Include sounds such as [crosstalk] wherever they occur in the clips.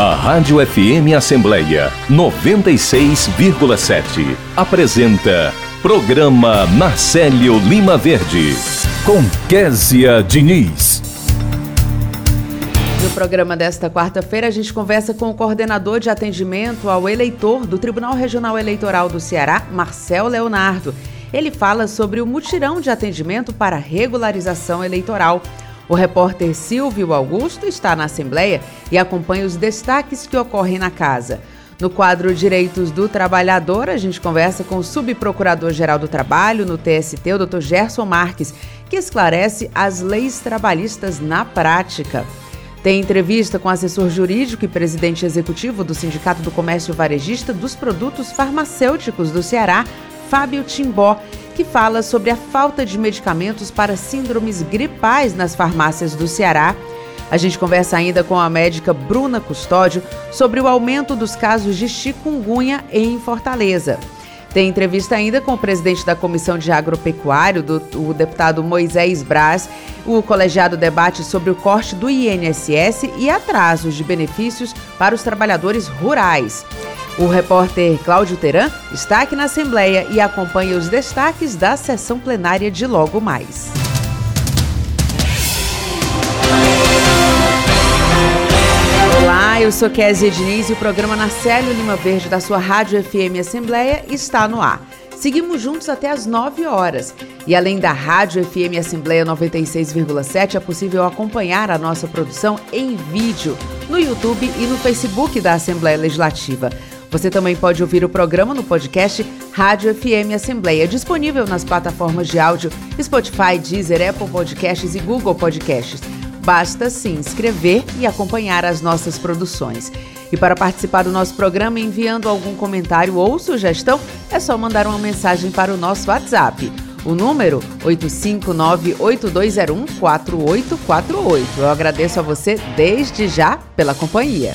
A Rádio FM Assembleia 96,7 apresenta Programa Marcelo Lima Verde com Késia Diniz. No programa desta quarta-feira, a gente conversa com o coordenador de atendimento ao eleitor do Tribunal Regional Eleitoral do Ceará, Marcel Leonardo. Ele fala sobre o mutirão de atendimento para regularização eleitoral. O repórter Silvio Augusto está na Assembleia e acompanha os destaques que ocorrem na casa. No quadro Direitos do Trabalhador, a gente conversa com o subprocurador-geral do Trabalho no TST, o Dr. Gerson Marques, que esclarece as leis trabalhistas na prática. Tem entrevista com assessor jurídico e presidente executivo do Sindicato do Comércio Varejista dos Produtos Farmacêuticos do Ceará, Fábio Timbó, que fala sobre a falta de medicamentos para síndromes gripais nas farmácias do Ceará. A gente conversa ainda com a médica Bruna Custódio sobre o aumento dos casos de chikungunya em Fortaleza. Tem entrevista ainda com o presidente da Comissão de Agropecuário, do, o deputado Moisés Braz. O colegiado debate sobre o corte do INSS e atrasos de benefícios para os trabalhadores rurais. O repórter Cláudio Teran está aqui na Assembleia e acompanha os destaques da sessão plenária de logo mais. Olá, eu sou Kézia Diniz e o programa Narcélio Lima Verde da sua Rádio FM Assembleia está no ar. Seguimos juntos até às 9 horas. E além da Rádio FM Assembleia 96,7, é possível acompanhar a nossa produção em vídeo no YouTube e no Facebook da Assembleia Legislativa. Você também pode ouvir o programa no podcast Rádio FM Assembleia, disponível nas plataformas de áudio Spotify, Deezer, Apple Podcasts e Google Podcasts. Basta se inscrever e acompanhar as nossas produções. E para participar do nosso programa enviando algum comentário ou sugestão, é só mandar uma mensagem para o nosso WhatsApp. O número 859-8201-4848. Eu agradeço a você desde já pela companhia.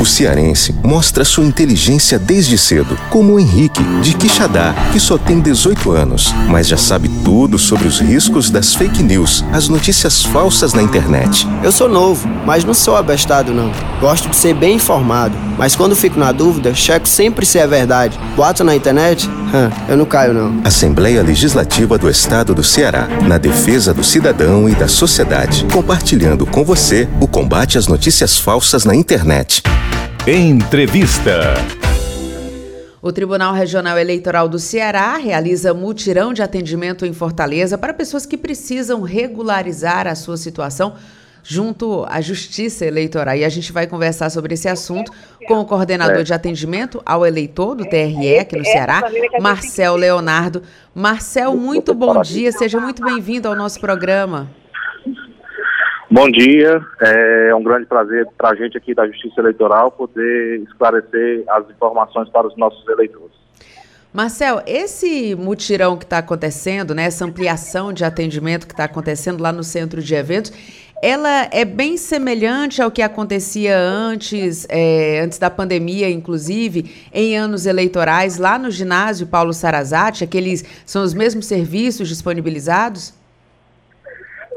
O cearense mostra sua inteligência desde cedo, como o Henrique, de Quixadá, que só tem 18 anos, mas já sabe tudo sobre os riscos das fake news, as notícias falsas na internet. Eu sou novo, mas não sou abestado não. Gosto de ser bem informado, mas quando fico na dúvida, checo sempre se é verdade. Boato na internet? Hum, eu não caio não. Assembleia Legislativa do Estado do Ceará, na defesa do cidadão e da sociedade, compartilhando com você o combate às notícias falsas na internet. Entrevista. O Tribunal Regional Eleitoral do Ceará realiza mutirão de atendimento em Fortaleza para pessoas que precisam regularizar a sua situação junto à Justiça Eleitoral. E a gente vai conversar sobre esse assunto com o coordenador de atendimento ao eleitor do TRE aqui no Ceará, Marcel Leonardo. Marcel, muito bom dia, seja muito bem-vindo ao nosso programa. Bom dia, é um grande prazer para a gente aqui da Justiça Eleitoral poder esclarecer as informações para os nossos eleitores. Marcel, esse mutirão que está acontecendo, né, essa ampliação de atendimento que está acontecendo lá no centro de eventos, ela é bem semelhante ao que acontecia antes, é, antes da pandemia, inclusive, em anos eleitorais, lá no ginásio Paulo Sarazate, aqueles são os mesmos serviços disponibilizados?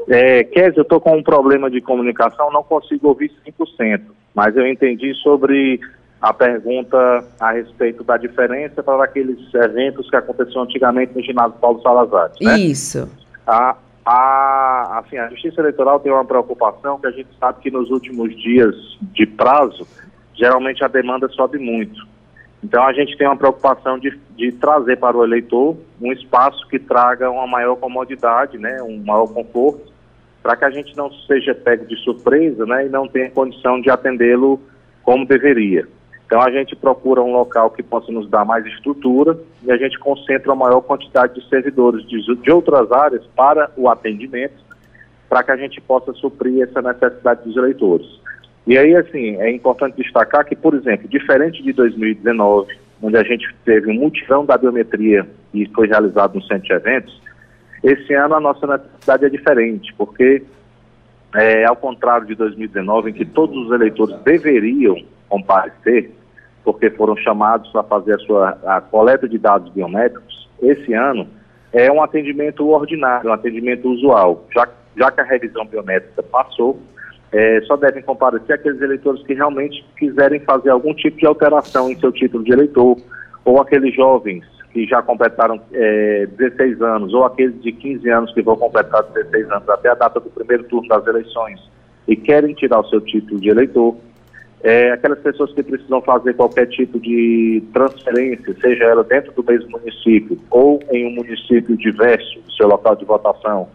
É, Kézia, eu estou com um problema de comunicação, não consigo ouvir 100%, mas eu entendi sobre a pergunta a respeito da diferença para aqueles eventos que aconteciam antigamente no ginásio Paulo Salazar. Né? Isso. A, a, assim, a Justiça Eleitoral tem uma preocupação que a gente sabe que nos últimos dias de prazo, geralmente a demanda sobe muito. Então a gente tem uma preocupação de, de trazer para o eleitor um espaço que traga uma maior comodidade, né, um maior conforto, para que a gente não seja pego de surpresa né, e não tenha condição de atendê-lo como deveria. Então a gente procura um local que possa nos dar mais estrutura e a gente concentra uma maior quantidade de servidores de, de outras áreas para o atendimento, para que a gente possa suprir essa necessidade dos eleitores. E aí, assim, é importante destacar que, por exemplo, diferente de 2019, onde a gente teve um mutirão da biometria e foi realizado no centro de eventos, esse ano a nossa necessidade é diferente, porque, é, ao contrário de 2019, em que todos os eleitores deveriam comparecer, porque foram chamados para fazer a sua a coleta de dados biométricos, esse ano é um atendimento ordinário, um atendimento usual. Já, já que a revisão biométrica passou, é, só devem comparecer aqueles eleitores que realmente quiserem fazer algum tipo de alteração em seu título de eleitor, ou aqueles jovens que já completaram é, 16 anos, ou aqueles de 15 anos que vão completar 16 anos até a data do primeiro turno das eleições e querem tirar o seu título de eleitor. É, aquelas pessoas que precisam fazer qualquer tipo de transferência, seja ela dentro do mesmo município ou em um município diverso do seu local de votação,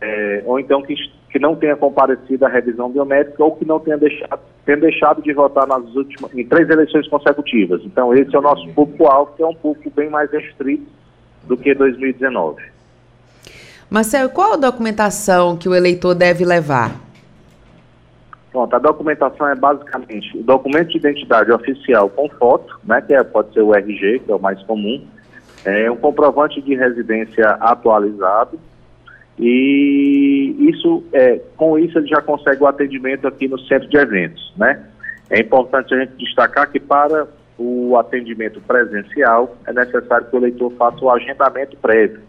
é, ou então que, que não tenha comparecido à revisão biométrica ou que não tenha deixado, tenha deixado de votar nas últimas, em três eleições consecutivas. Então, esse é o nosso público-alvo, que é um público bem mais restrito do que 2019. Marcelo, qual a documentação que o eleitor deve levar? Pronto, a documentação é basicamente o documento de identidade oficial com foto, né, que é, pode ser o RG, que é o mais comum, é um comprovante de residência atualizado, e isso, é, com isso ele já consegue o atendimento aqui no centro de eventos, né? É importante a gente destacar que para o atendimento presencial é necessário que o eleitor faça o agendamento prévio.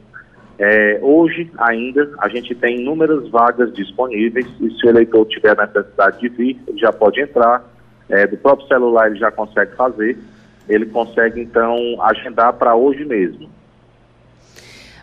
É, hoje ainda a gente tem inúmeras vagas disponíveis e se o eleitor tiver necessidade de vir, ele já pode entrar, é, do próprio celular ele já consegue fazer, ele consegue então agendar para hoje mesmo.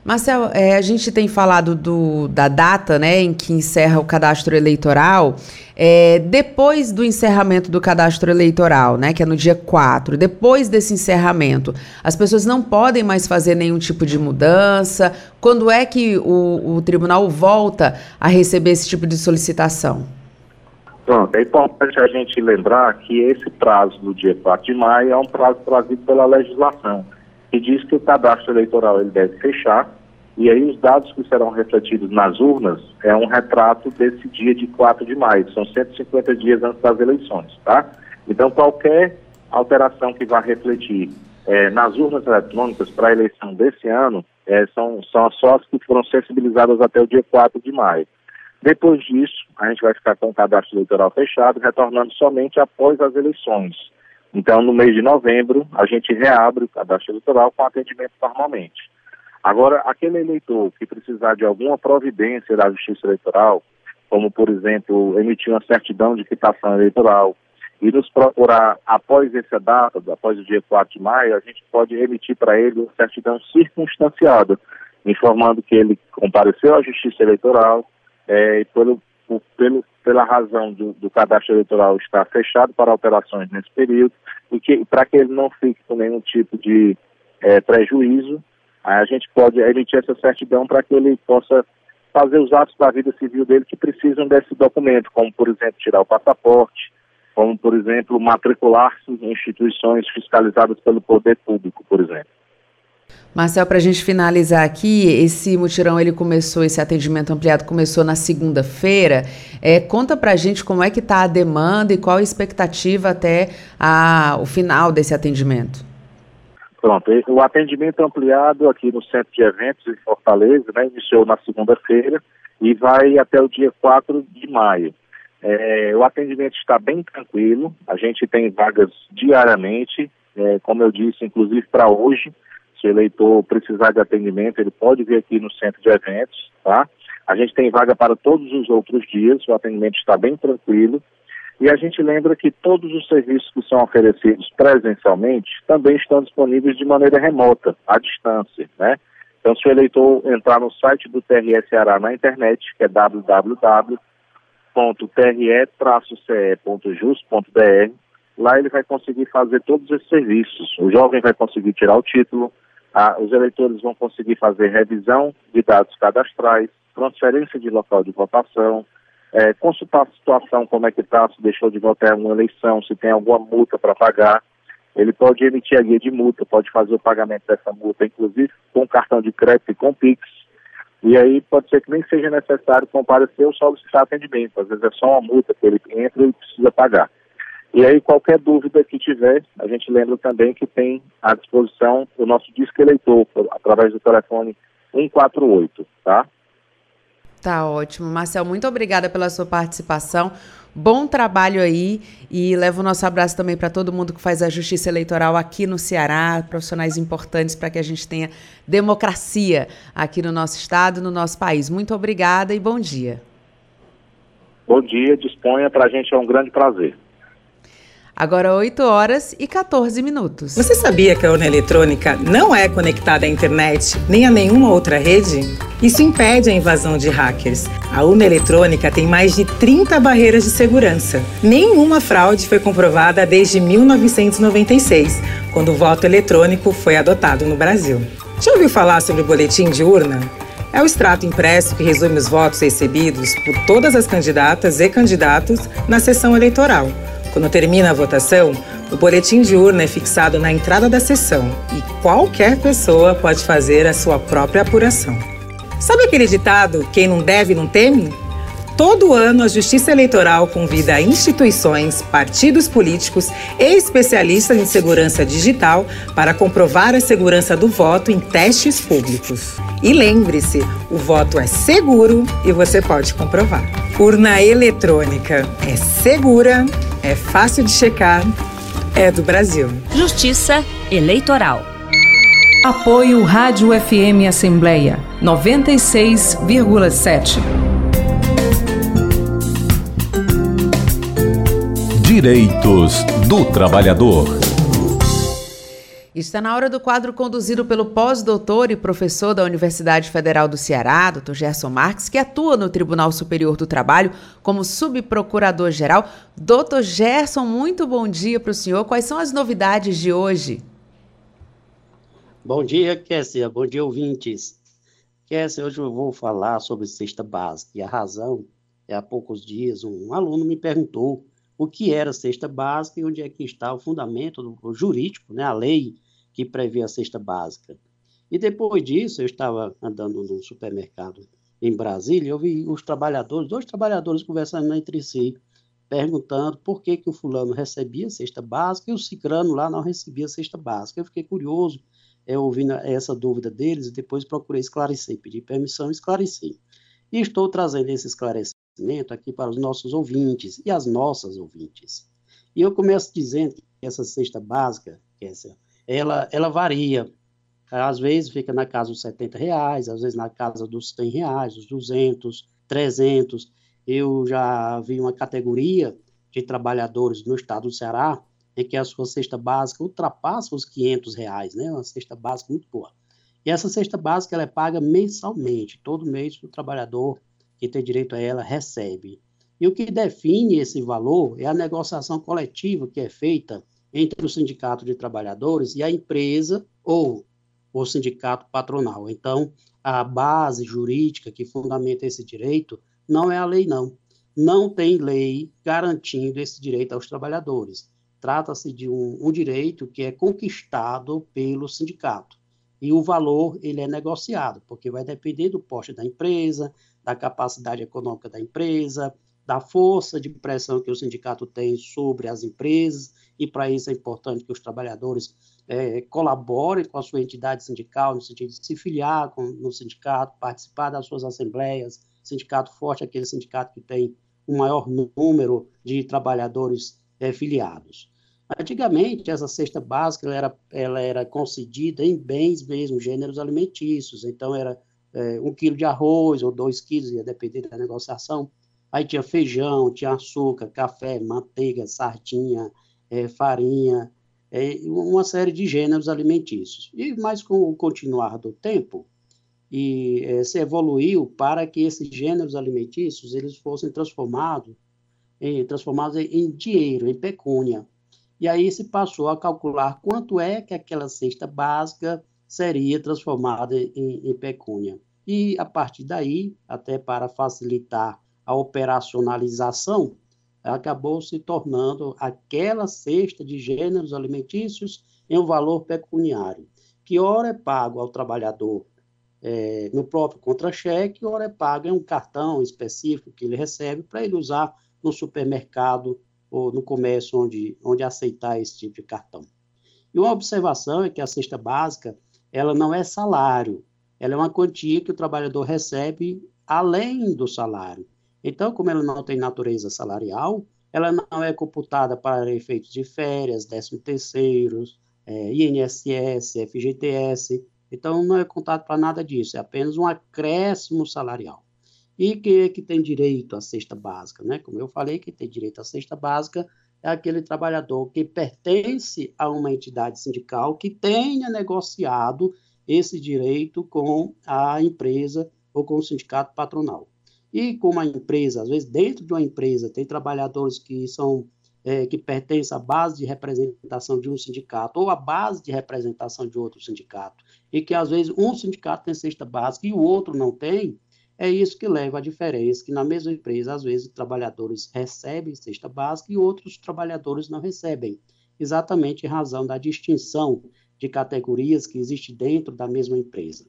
Marcel, é, a gente tem falado do, da data né, em que encerra o cadastro eleitoral. É, depois do encerramento do cadastro eleitoral, né, que é no dia 4, depois desse encerramento, as pessoas não podem mais fazer nenhum tipo de mudança? Quando é que o, o tribunal volta a receber esse tipo de solicitação? Pronto, é importante a gente lembrar que esse prazo do dia 4 de maio é um prazo trazido pela legislação, que diz que o cadastro eleitoral ele deve fechar e aí os dados que serão refletidos nas urnas é um retrato desse dia de 4 de maio, são 150 dias antes das eleições, tá? Então qualquer alteração que vá refletir é, nas urnas eletrônicas para a eleição desse ano é, são, são só as que foram sensibilizadas até o dia 4 de maio. Depois disso, a gente vai ficar com o cadastro eleitoral fechado, retornando somente após as eleições. Então, no mês de novembro, a gente reabre o cadastro eleitoral com atendimento normalmente. Agora, aquele eleitor que precisar de alguma providência da Justiça Eleitoral, como, por exemplo, emitir uma certidão de quitação eleitoral, e nos procurar após essa data, após o dia 4 de maio, a gente pode emitir para ele uma certidão circunstanciada, informando que ele compareceu à Justiça Eleitoral é, e pelo, pelo, pela razão do, do, cadastro eleitoral estar fechado para operações nesse período e para que ele não fique com nenhum tipo de é, prejuízo, a gente pode emitir essa certidão para que ele possa fazer os atos da vida civil dele que precisam desse documento, como, por exemplo, tirar o passaporte, como, por exemplo, matricular-se em instituições fiscalizadas pelo poder público, por exemplo. Marcel, para a gente finalizar aqui, esse mutirão ele começou, esse atendimento ampliado começou na segunda-feira. É, conta para a gente como é que está a demanda e qual a expectativa até a, o final desse atendimento. Pronto, o atendimento ampliado aqui no Centro de Eventos em Fortaleza, né, iniciou na segunda-feira e vai até o dia 4 de maio. É, o atendimento está bem tranquilo, a gente tem vagas diariamente, é, como eu disse, inclusive para hoje, se o eleitor precisar de atendimento, ele pode vir aqui no Centro de Eventos, tá? A gente tem vaga para todos os outros dias, o atendimento está bem tranquilo. E a gente lembra que todos os serviços que são oferecidos presencialmente também estão disponíveis de maneira remota, à distância, né? Então, se o eleitor entrar no site do TRE Ceará na internet, que é www.tre-ce.jus.br, lá ele vai conseguir fazer todos esses serviços. O jovem vai conseguir tirar o título, a, os eleitores vão conseguir fazer revisão de dados cadastrais, transferência de local de votação, é, consultar a situação, como é que está, se deixou de votar em uma eleição, se tem alguma multa para pagar. Ele pode emitir a guia de multa, pode fazer o pagamento dessa multa, inclusive com cartão de crédito e com PIX. E aí pode ser que nem seja necessário comparecer ou solicitar atendimento. Às vezes é só uma multa que ele entra e precisa pagar. E aí, qualquer dúvida que tiver, a gente lembra também que tem à disposição o nosso disco eleitor, através do telefone 148, tá? Tá ótimo. Marcel, muito obrigada pela sua participação. Bom trabalho aí e levo o nosso abraço também para todo mundo que faz a justiça eleitoral aqui no Ceará, profissionais importantes para que a gente tenha democracia aqui no nosso estado, no nosso país. Muito obrigada e bom dia. Bom dia, disponha, para a gente é um grande prazer. Agora 8 horas e 14 minutos. Você sabia que a urna eletrônica não é conectada à internet nem a nenhuma outra rede? Isso impede a invasão de hackers. A urna eletrônica tem mais de 30 barreiras de segurança. Nenhuma fraude foi comprovada desde 1996, quando o voto eletrônico foi adotado no Brasil. Já ouviu falar sobre o boletim de urna? É o extrato impresso que resume os votos recebidos por todas as candidatas e candidatos na sessão eleitoral. Quando termina a votação, o boletim de urna é fixado na entrada da sessão e qualquer pessoa pode fazer a sua própria apuração. Sabe aquele ditado: quem não deve não teme? Todo ano, a Justiça Eleitoral convida instituições, partidos políticos e especialistas em segurança digital para comprovar a segurança do voto em testes públicos. E lembre-se, o voto é seguro e você pode comprovar. Urna eletrônica é segura, é fácil de checar, é do Brasil. Justiça Eleitoral. Apoio Rádio FM Assembleia 96,7. Direitos do Trabalhador. Está na hora do quadro conduzido pelo pós-doutor e professor da Universidade Federal do Ceará, Dr. Gerson Marques, que atua no Tribunal Superior do Trabalho como subprocurador-geral. Dr. Gerson, muito bom dia para o senhor. Quais são as novidades de hoje? Bom dia, Kessia. Bom dia, ouvintes. Kessia, hoje eu vou falar sobre cesta básica. E a razão é, há poucos dias, um aluno me perguntou o que era cesta básica e onde é que está o fundamento jurídico, né, a lei que prevê a cesta básica. E depois disso, eu estava andando num supermercado em Brasília, eu vi os trabalhadores, dois trabalhadores conversando entre si, perguntando por que, que o fulano recebia cesta básica e o cicrano lá não recebia cesta básica. Eu fiquei curioso, é, ouvindo essa dúvida deles e depois procurei esclarecer, pedi permissão e esclareci. E estou trazendo esse esclarecimento aqui para os nossos ouvintes e as nossas ouvintes. E eu começo dizendo que essa cesta básica, essa ela, ela varia. Às vezes fica na casa dos 70 reais, às vezes na casa dos 100 reais, dos 200, 300. Eu já vi uma categoria de trabalhadores no estado do Ceará em que a sua cesta básica ultrapassa os 500 reais, né? Uma cesta básica muito boa. E essa cesta básica ela é paga mensalmente, todo mês o trabalhador que tem direito a ela recebe. E o que define esse valor é a negociação coletiva que é feita entre o sindicato de trabalhadores e a empresa ou o sindicato patronal. Então, a base jurídica que fundamenta esse direito não é a lei, não. Não tem lei garantindo esse direito aos trabalhadores. Trata-se de um, um direito que é conquistado pelo sindicato. E o valor, ele é negociado, porque vai depender do poste da empresa, da capacidade econômica da empresa, da força de pressão que o sindicato tem sobre as empresas, e para isso é importante que os trabalhadores é, colaborem com a sua entidade sindical, no sentido de se filiar com, no sindicato, participar das suas assembleias. Sindicato forte é aquele sindicato que tem o maior número de trabalhadores é, filiados. Antigamente, essa cesta básica ela era, ela era concedida em bens mesmo, gêneros alimentícios. Então, era é, um quilo de arroz ou dois quilos, ia depender da negociação. Aí tinha feijão, tinha açúcar, café, manteiga, sardinha, é, farinha, é, uma série de gêneros alimentícios. E mais com o continuar do tempo, e é, se evoluiu para que esses gêneros alimentícios eles fossem transformados em, transformados em dinheiro, em pecúnia. E aí se passou a calcular quanto é que aquela cesta básica seria transformada em, em pecúnia. E a partir daí, até para facilitar a operacionalização, acabou se tornando aquela cesta de gêneros alimentícios em um valor pecuniário, que ora é pago ao trabalhador é, no próprio contra-cheque, ora é pago em um cartão específico que ele recebe para ele usar no supermercado ou no comércio onde, onde aceitar esse tipo de cartão. E uma observação é que a cesta básica, ela não é salário, ela é uma quantia que o trabalhador recebe além do salário. Então, como ela não tem natureza salarial, ela não é computada para efeitos de férias, 13 terceiros, é, INSS, FGTS, então não é contado para nada disso, é apenas um acréscimo salarial. E quem é que tem direito à cesta básica? Né? Como eu falei, quem tem direito à cesta básica é aquele trabalhador que pertence a uma entidade sindical que tenha negociado esse direito com a empresa ou com o sindicato patronal. E como a empresa, às vezes dentro de uma empresa, tem trabalhadores que são é, que pertencem à base de representação de um sindicato ou à base de representação de outro sindicato, e que às vezes um sindicato tem cesta básica e o outro não tem, é isso que leva à diferença, que na mesma empresa, às vezes, trabalhadores recebem cesta básica e outros trabalhadores não recebem, exatamente em razão da distinção de categorias que existe dentro da mesma empresa.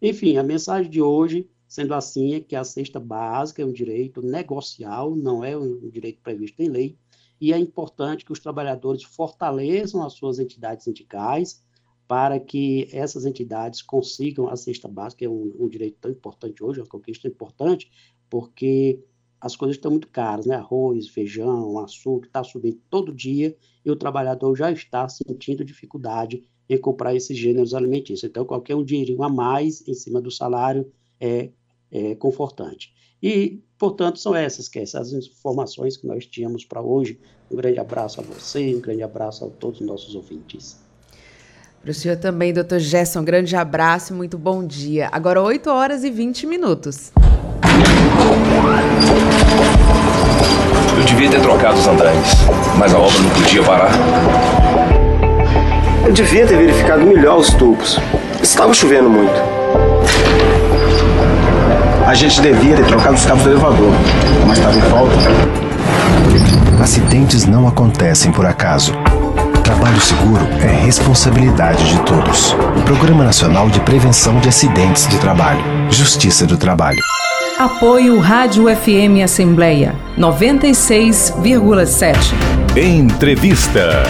Enfim, a mensagem de hoje, sendo assim, é que a cesta básica é um direito negocial, não é um direito previsto em lei, e é importante que os trabalhadores fortaleçam as suas entidades sindicais, para que essas entidades consigam a cesta básica, que é um, um direito tão importante hoje, uma conquista importante, porque as coisas estão muito caras, né? Arroz, feijão, açúcar, está subindo todo dia e o trabalhador já está sentindo dificuldade em comprar esses gêneros alimentícios. Então, qualquer um dinheirinho a mais em cima do salário é, é confortante. E, portanto, são essas que essas informações que nós tínhamos para hoje. Um grande abraço a você, um grande abraço a todos os nossos ouvintes. Para o senhor também, doutor Gerson, um grande abraço e muito bom dia. Agora 8 horas e 20 minutos. Eu devia ter trocado os andares, mas a obra não podia parar. Eu devia ter verificado melhor os tubos. Estava chovendo muito. A gente devia ter trocado os cabos do elevador, mas estava em falta. Acidentes não acontecem por acaso. Trabalho seguro é responsabilidade de todos. Programa Nacional de Prevenção de Acidentes de Trabalho. Justiça do Trabalho. Apoio Rádio FM Assembleia 96,7. Entrevista.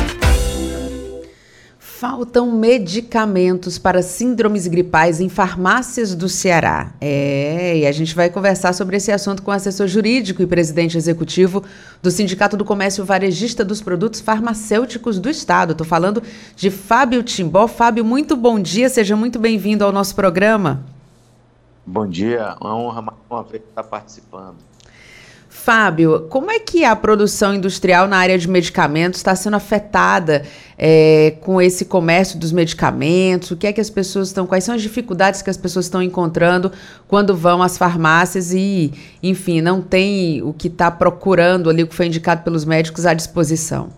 Faltam medicamentos para síndromes gripais em farmácias do Ceará. É, e a gente vai conversar sobre esse assunto com o assessor jurídico e presidente executivo do Sindicato do Comércio Varejista dos Produtos Farmacêuticos do Estado. Estou falando de Fábio Timbó. Fábio, muito bom dia, seja muito bem-vindo ao nosso programa. Bom dia, uma honra mais uma vez estar participando. Fábio, como é que a produção industrial na área de medicamentos está sendo afetada é, com esse comércio dos medicamentos? O que é que as pessoas estão, quais são as dificuldades que as pessoas estão encontrando quando vão às farmácias e, enfim, não tem o que está procurando ali, o que foi indicado pelos médicos à disposição?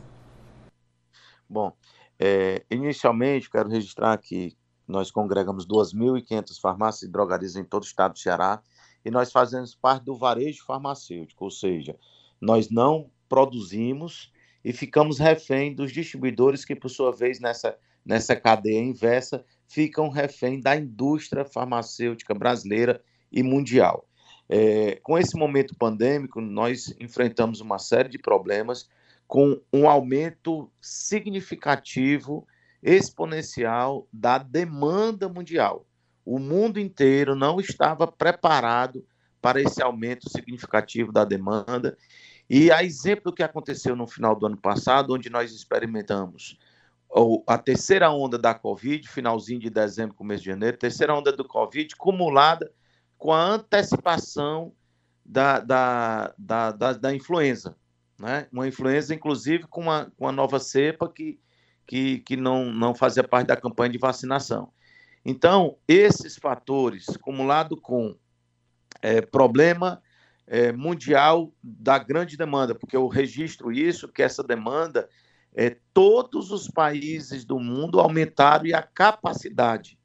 Bom, é, inicialmente quero registrar que nós congregamos 2.500 farmácias e drogarias em todo o estado do Ceará e nós fazemos parte do varejo farmacêutico, ou seja, nós não produzimos e ficamos refém dos distribuidores que, por sua vez, nessa, nessa cadeia inversa, ficam refém da indústria farmacêutica brasileira e mundial. É, com esse momento pandêmico, nós enfrentamos uma série de problemas com um aumento significativo, exponencial da demanda mundial o mundo inteiro não estava preparado para esse aumento significativo da demanda. E a exemplo do que aconteceu no final do ano passado, onde nós experimentamos a terceira onda da Covid, finalzinho de dezembro, começo de janeiro, terceira onda do Covid, cumulada com a antecipação da, da, da, da, da influenza. Né? Uma influenza, inclusive, com uma, com uma nova cepa que, que, que não, não fazia parte da campanha de vacinação. Então, esses fatores, acumulado com é, problema é, mundial da grande demanda, porque eu registro isso, que essa demanda, é, todos os países do mundo aumentaram e a capacidade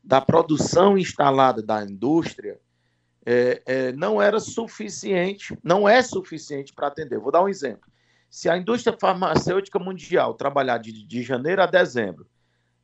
da produção instalada da indústria é, é, não era suficiente, não é suficiente para atender. Vou dar um exemplo. Se a indústria farmacêutica mundial trabalhar de, de janeiro a dezembro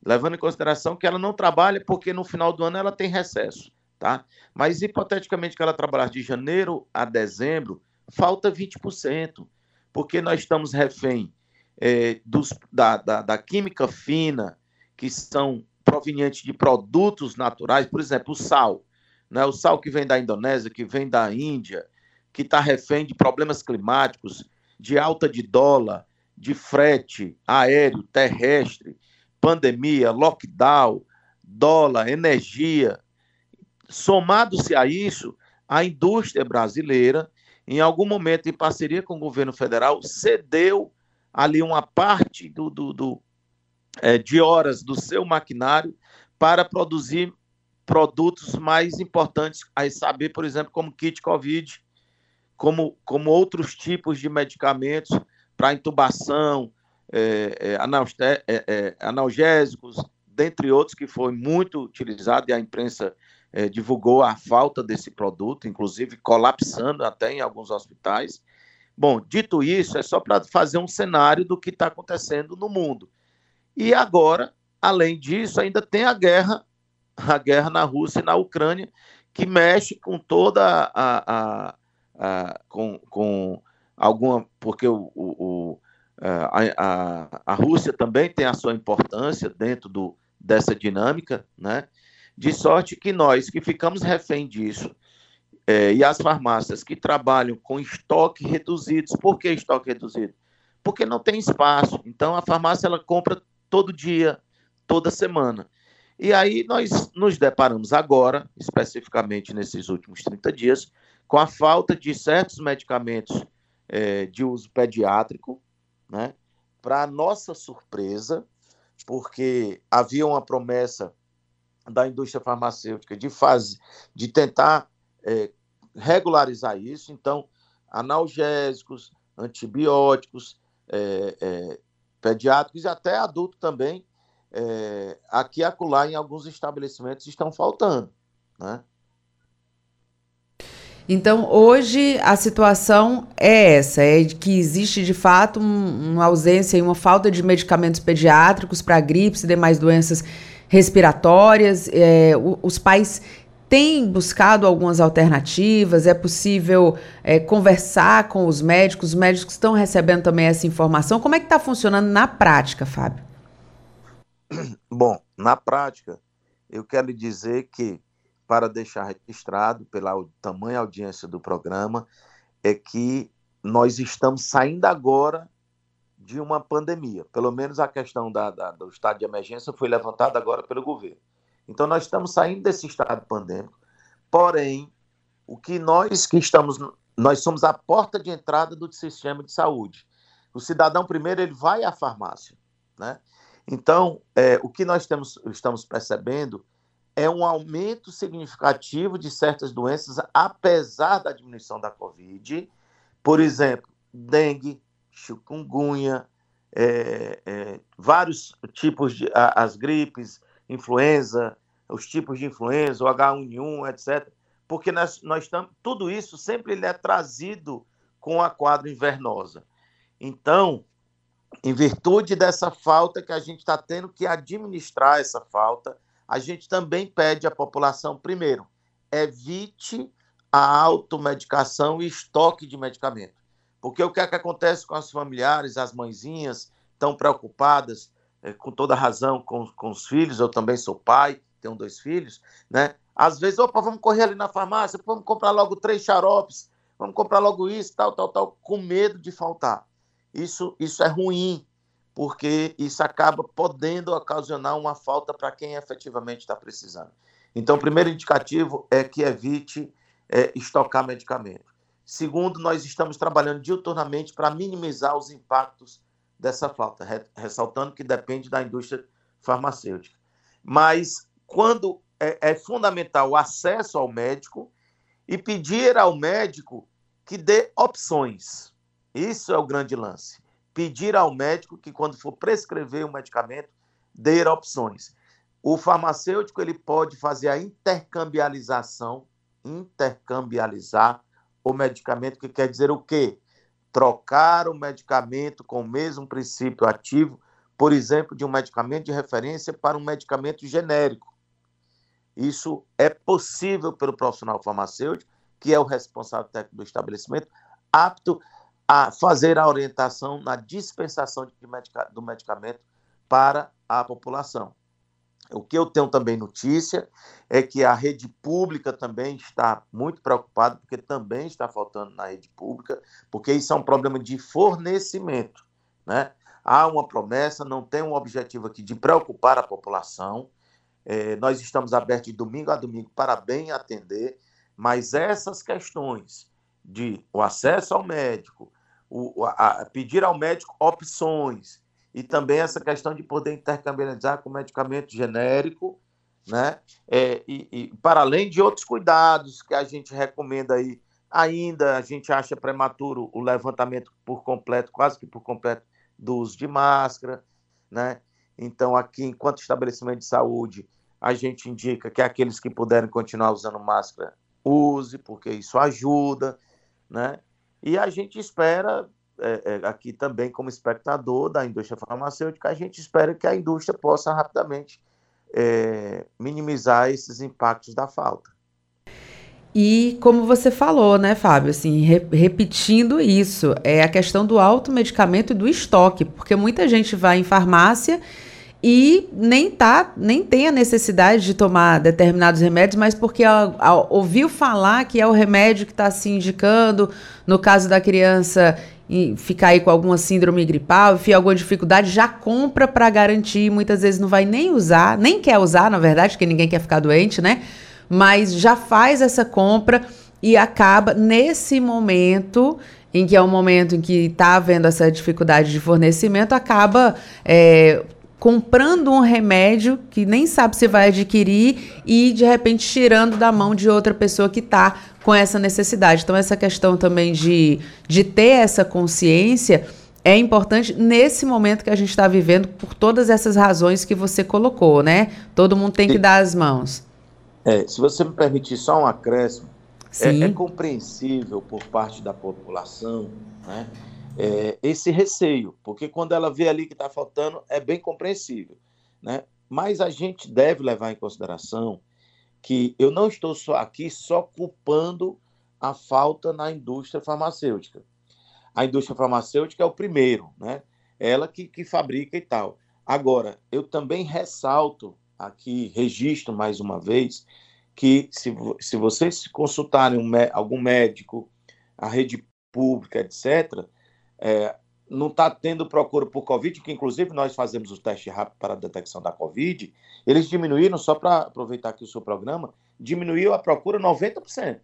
levando em consideração que ela não trabalha porque no final do ano ela tem recesso, tá? Mas hipoteticamente que ela trabalhar de janeiro a dezembro, falta 20%, porque nós estamos refém é, dos, da, da, da química fina, que são provenientes de produtos naturais, por exemplo, o sal. né? o sal que vem da Indonésia, que vem da Índia, que está refém de problemas climáticos, de alta de dólar, de frete aéreo, terrestre, pandemia, lockdown, dólar, energia. Somado-se a isso, a indústria brasileira, em algum momento, em parceria com o governo federal, cedeu ali uma parte do, do, do é, de horas do seu maquinário para produzir produtos mais importantes, a saber, por exemplo, como kit COVID, como, como outros tipos de medicamentos para intubação, é, é, é, é, analgésicos, dentre outros, que foi muito utilizado e a imprensa é, divulgou a falta desse produto, inclusive colapsando até em alguns hospitais. Bom, dito isso, é só para fazer um cenário do que está acontecendo no mundo. E agora, além disso, ainda tem a guerra, a guerra na Rússia e na Ucrânia, que mexe com toda a, a, a com, com alguma, porque o, o, a, a, a Rússia também tem a sua importância dentro do, dessa dinâmica, né? De sorte que nós que ficamos refém disso, é, e as farmácias que trabalham com estoque reduzidos, por que estoque reduzido? Porque não tem espaço. Então a farmácia ela compra todo dia, toda semana. E aí nós nos deparamos agora, especificamente nesses últimos 30 dias, com a falta de certos medicamentos é, de uso pediátrico, né? Para nossa surpresa, porque havia uma promessa da indústria farmacêutica de fazer, de tentar é, regularizar isso. Então, analgésicos, antibióticos, é, é, pediátricos e até adulto também, é, aqui e acolá em alguns estabelecimentos estão faltando, né? Então, hoje a situação é essa, é que existe de fato um, uma ausência e uma falta de medicamentos pediátricos para gripes e demais doenças respiratórias. É, os pais têm buscado algumas alternativas, é possível é, conversar com os médicos, os médicos estão recebendo também essa informação. Como é que está funcionando na prática, Fábio? Bom, na prática, eu quero dizer que para deixar registrado pela tamanha audiência do programa é que nós estamos saindo agora de uma pandemia. Pelo menos a questão da, da, do estado de emergência foi levantada agora pelo governo. Então nós estamos saindo desse estado pandêmico. Porém, o que nós que estamos, nós somos a porta de entrada do sistema de saúde. O cidadão primeiro ele vai à farmácia, né? Então, é, o que nós temos, estamos percebendo é um aumento significativo de certas doenças, apesar da diminuição da Covid. Por exemplo, dengue, chikungunya, é, é, vários tipos de a, as gripes, influenza, os tipos de influenza, o H1N1, etc. Porque nós, nós estamos, tudo isso sempre ele é trazido com a quadra invernosa. Então, em virtude dessa falta que a gente está tendo que administrar essa falta, a gente também pede à população, primeiro, evite a automedicação e estoque de medicamento. Porque o que é que acontece com os familiares, as mãezinhas, tão preocupadas, é, com toda razão, com, com os filhos, eu também sou pai, tenho dois filhos, né? Às vezes, opa, vamos correr ali na farmácia, vamos comprar logo três xaropes, vamos comprar logo isso, tal, tal, tal, com medo de faltar. Isso, isso é ruim, porque isso acaba podendo ocasionar uma falta para quem efetivamente está precisando. Então, o primeiro indicativo é que evite é, estocar medicamento. Segundo, nós estamos trabalhando diuturnamente para minimizar os impactos dessa falta, ressaltando que depende da indústria farmacêutica. Mas quando é, é fundamental o acesso ao médico e pedir ao médico que dê opções. Isso é o grande lance pedir ao médico que, quando for prescrever um medicamento, dê opções. O farmacêutico ele pode fazer a intercambialização, intercambializar o medicamento, que quer dizer o quê? Trocar o medicamento com o mesmo princípio ativo, por exemplo, de um medicamento de referência para um medicamento genérico. Isso é possível pelo profissional farmacêutico, que é o responsável técnico do estabelecimento, apto a fazer a orientação na dispensação medica do medicamento para a população. O que eu tenho também notícia é que a rede pública também está muito preocupada, porque também está faltando na rede pública, porque isso é um problema de fornecimento. Né? Há uma promessa, não tem um objetivo aqui de preocupar a população. É, nós estamos abertos de domingo a domingo para bem atender, mas essas questões de o acesso ao médico, o, a, pedir ao médico opções, e também essa questão de poder intercambializar com medicamento genérico, né? É, e, e, para além de outros cuidados que a gente recomenda aí, ainda a gente acha prematuro o levantamento por completo, quase que por completo, do uso de máscara, né? Então, aqui, enquanto estabelecimento de saúde, a gente indica que aqueles que puderem continuar usando máscara, use, porque isso ajuda, né? E a gente espera é, é, aqui também como espectador da indústria farmacêutica, a gente espera que a indústria possa rapidamente é, minimizar esses impactos da falta. E como você falou, né, Fábio, assim, re repetindo isso, é a questão do automedicamento e do estoque, porque muita gente vai em farmácia e nem tá, nem tem a necessidade de tomar determinados remédios, mas porque ouviu falar que é o remédio que está se indicando, no caso da criança ficar aí com alguma síndrome gripal, enfim, alguma dificuldade, já compra para garantir, muitas vezes não vai nem usar, nem quer usar, na verdade, porque ninguém quer ficar doente, né? Mas já faz essa compra e acaba nesse momento em que é um momento em que está havendo essa dificuldade de fornecimento, acaba é, comprando um remédio que nem sabe se vai adquirir e de repente tirando da mão de outra pessoa que está com essa necessidade. Então, essa questão também de, de ter essa consciência é importante nesse momento que a gente está vivendo por todas essas razões que você colocou, né? Todo mundo tem que dar as mãos. É, se você me permitir só um acréscimo, é, é, compreensível por parte da população, né? É, esse receio, porque quando ela vê ali que está faltando, é bem compreensível. Né? Mas a gente deve levar em consideração que eu não estou só aqui só culpando a falta na indústria farmacêutica. A indústria farmacêutica é o primeiro, né? Ela que, que fabrica e tal. Agora, eu também ressalto aqui, registro mais uma vez, que se, se vocês consultarem um, algum médico, a rede pública, etc., é, não está tendo procura por Covid, que inclusive nós fazemos o teste rápido para a detecção da Covid, eles diminuíram, só para aproveitar aqui o seu programa, diminuiu a procura 90%.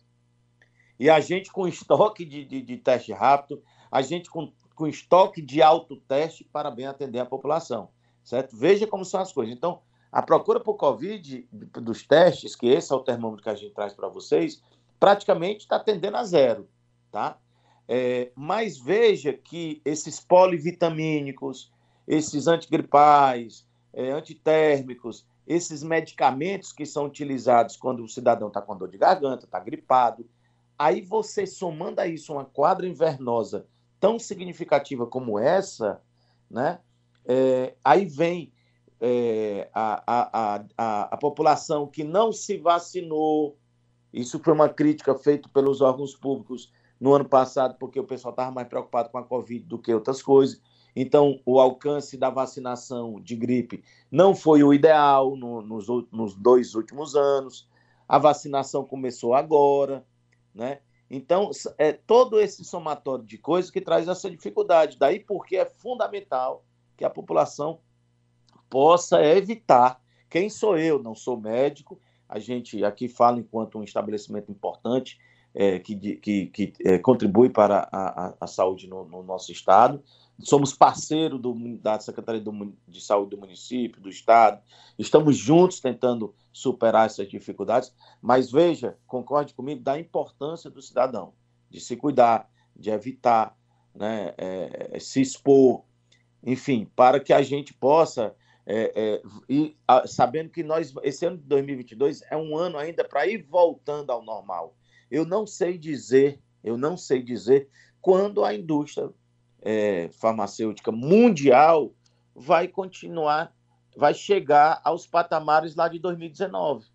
E a gente com estoque de, de, de teste rápido, a gente com, com estoque de autoteste para bem atender a população, certo? Veja como são as coisas. Então, a procura por Covid dos testes, que esse é o termômetro que a gente traz para vocês, praticamente está tendendo a zero, tá? É, mas veja que esses polivitamínicos, esses antigripais, é, antitérmicos, esses medicamentos que são utilizados quando o cidadão está com dor de garganta, está gripado, aí você somando a isso uma quadra invernosa tão significativa como essa, né? É, aí vem é, a, a, a, a população que não se vacinou. Isso foi uma crítica feita pelos órgãos públicos no ano passado, porque o pessoal estava mais preocupado com a Covid do que outras coisas. Então, o alcance da vacinação de gripe não foi o ideal no, nos, nos dois últimos anos. A vacinação começou agora, né? Então, é todo esse somatório de coisas que traz essa dificuldade. Daí porque é fundamental que a população possa evitar. Quem sou eu? Não sou médico. A gente aqui fala enquanto um estabelecimento importante é, que, que, que é, contribui para a, a, a saúde no, no, nosso estado. Somos parceiro do, da Secretaria do, de Saúde do município, do estado. Estamos juntos tentando superar essas dificuldades. Mas veja, concorde comigo, da importância do cidadão, de se cuidar, de evitar né, é, se expor, enfim, para que a gente possa é, é, e a, sabendo que nós esse ano de 2022 é um ano ainda para ir voltando ao normal. Eu não sei dizer, eu não sei dizer quando a indústria é, farmacêutica mundial vai continuar, vai chegar aos patamares lá de 2019.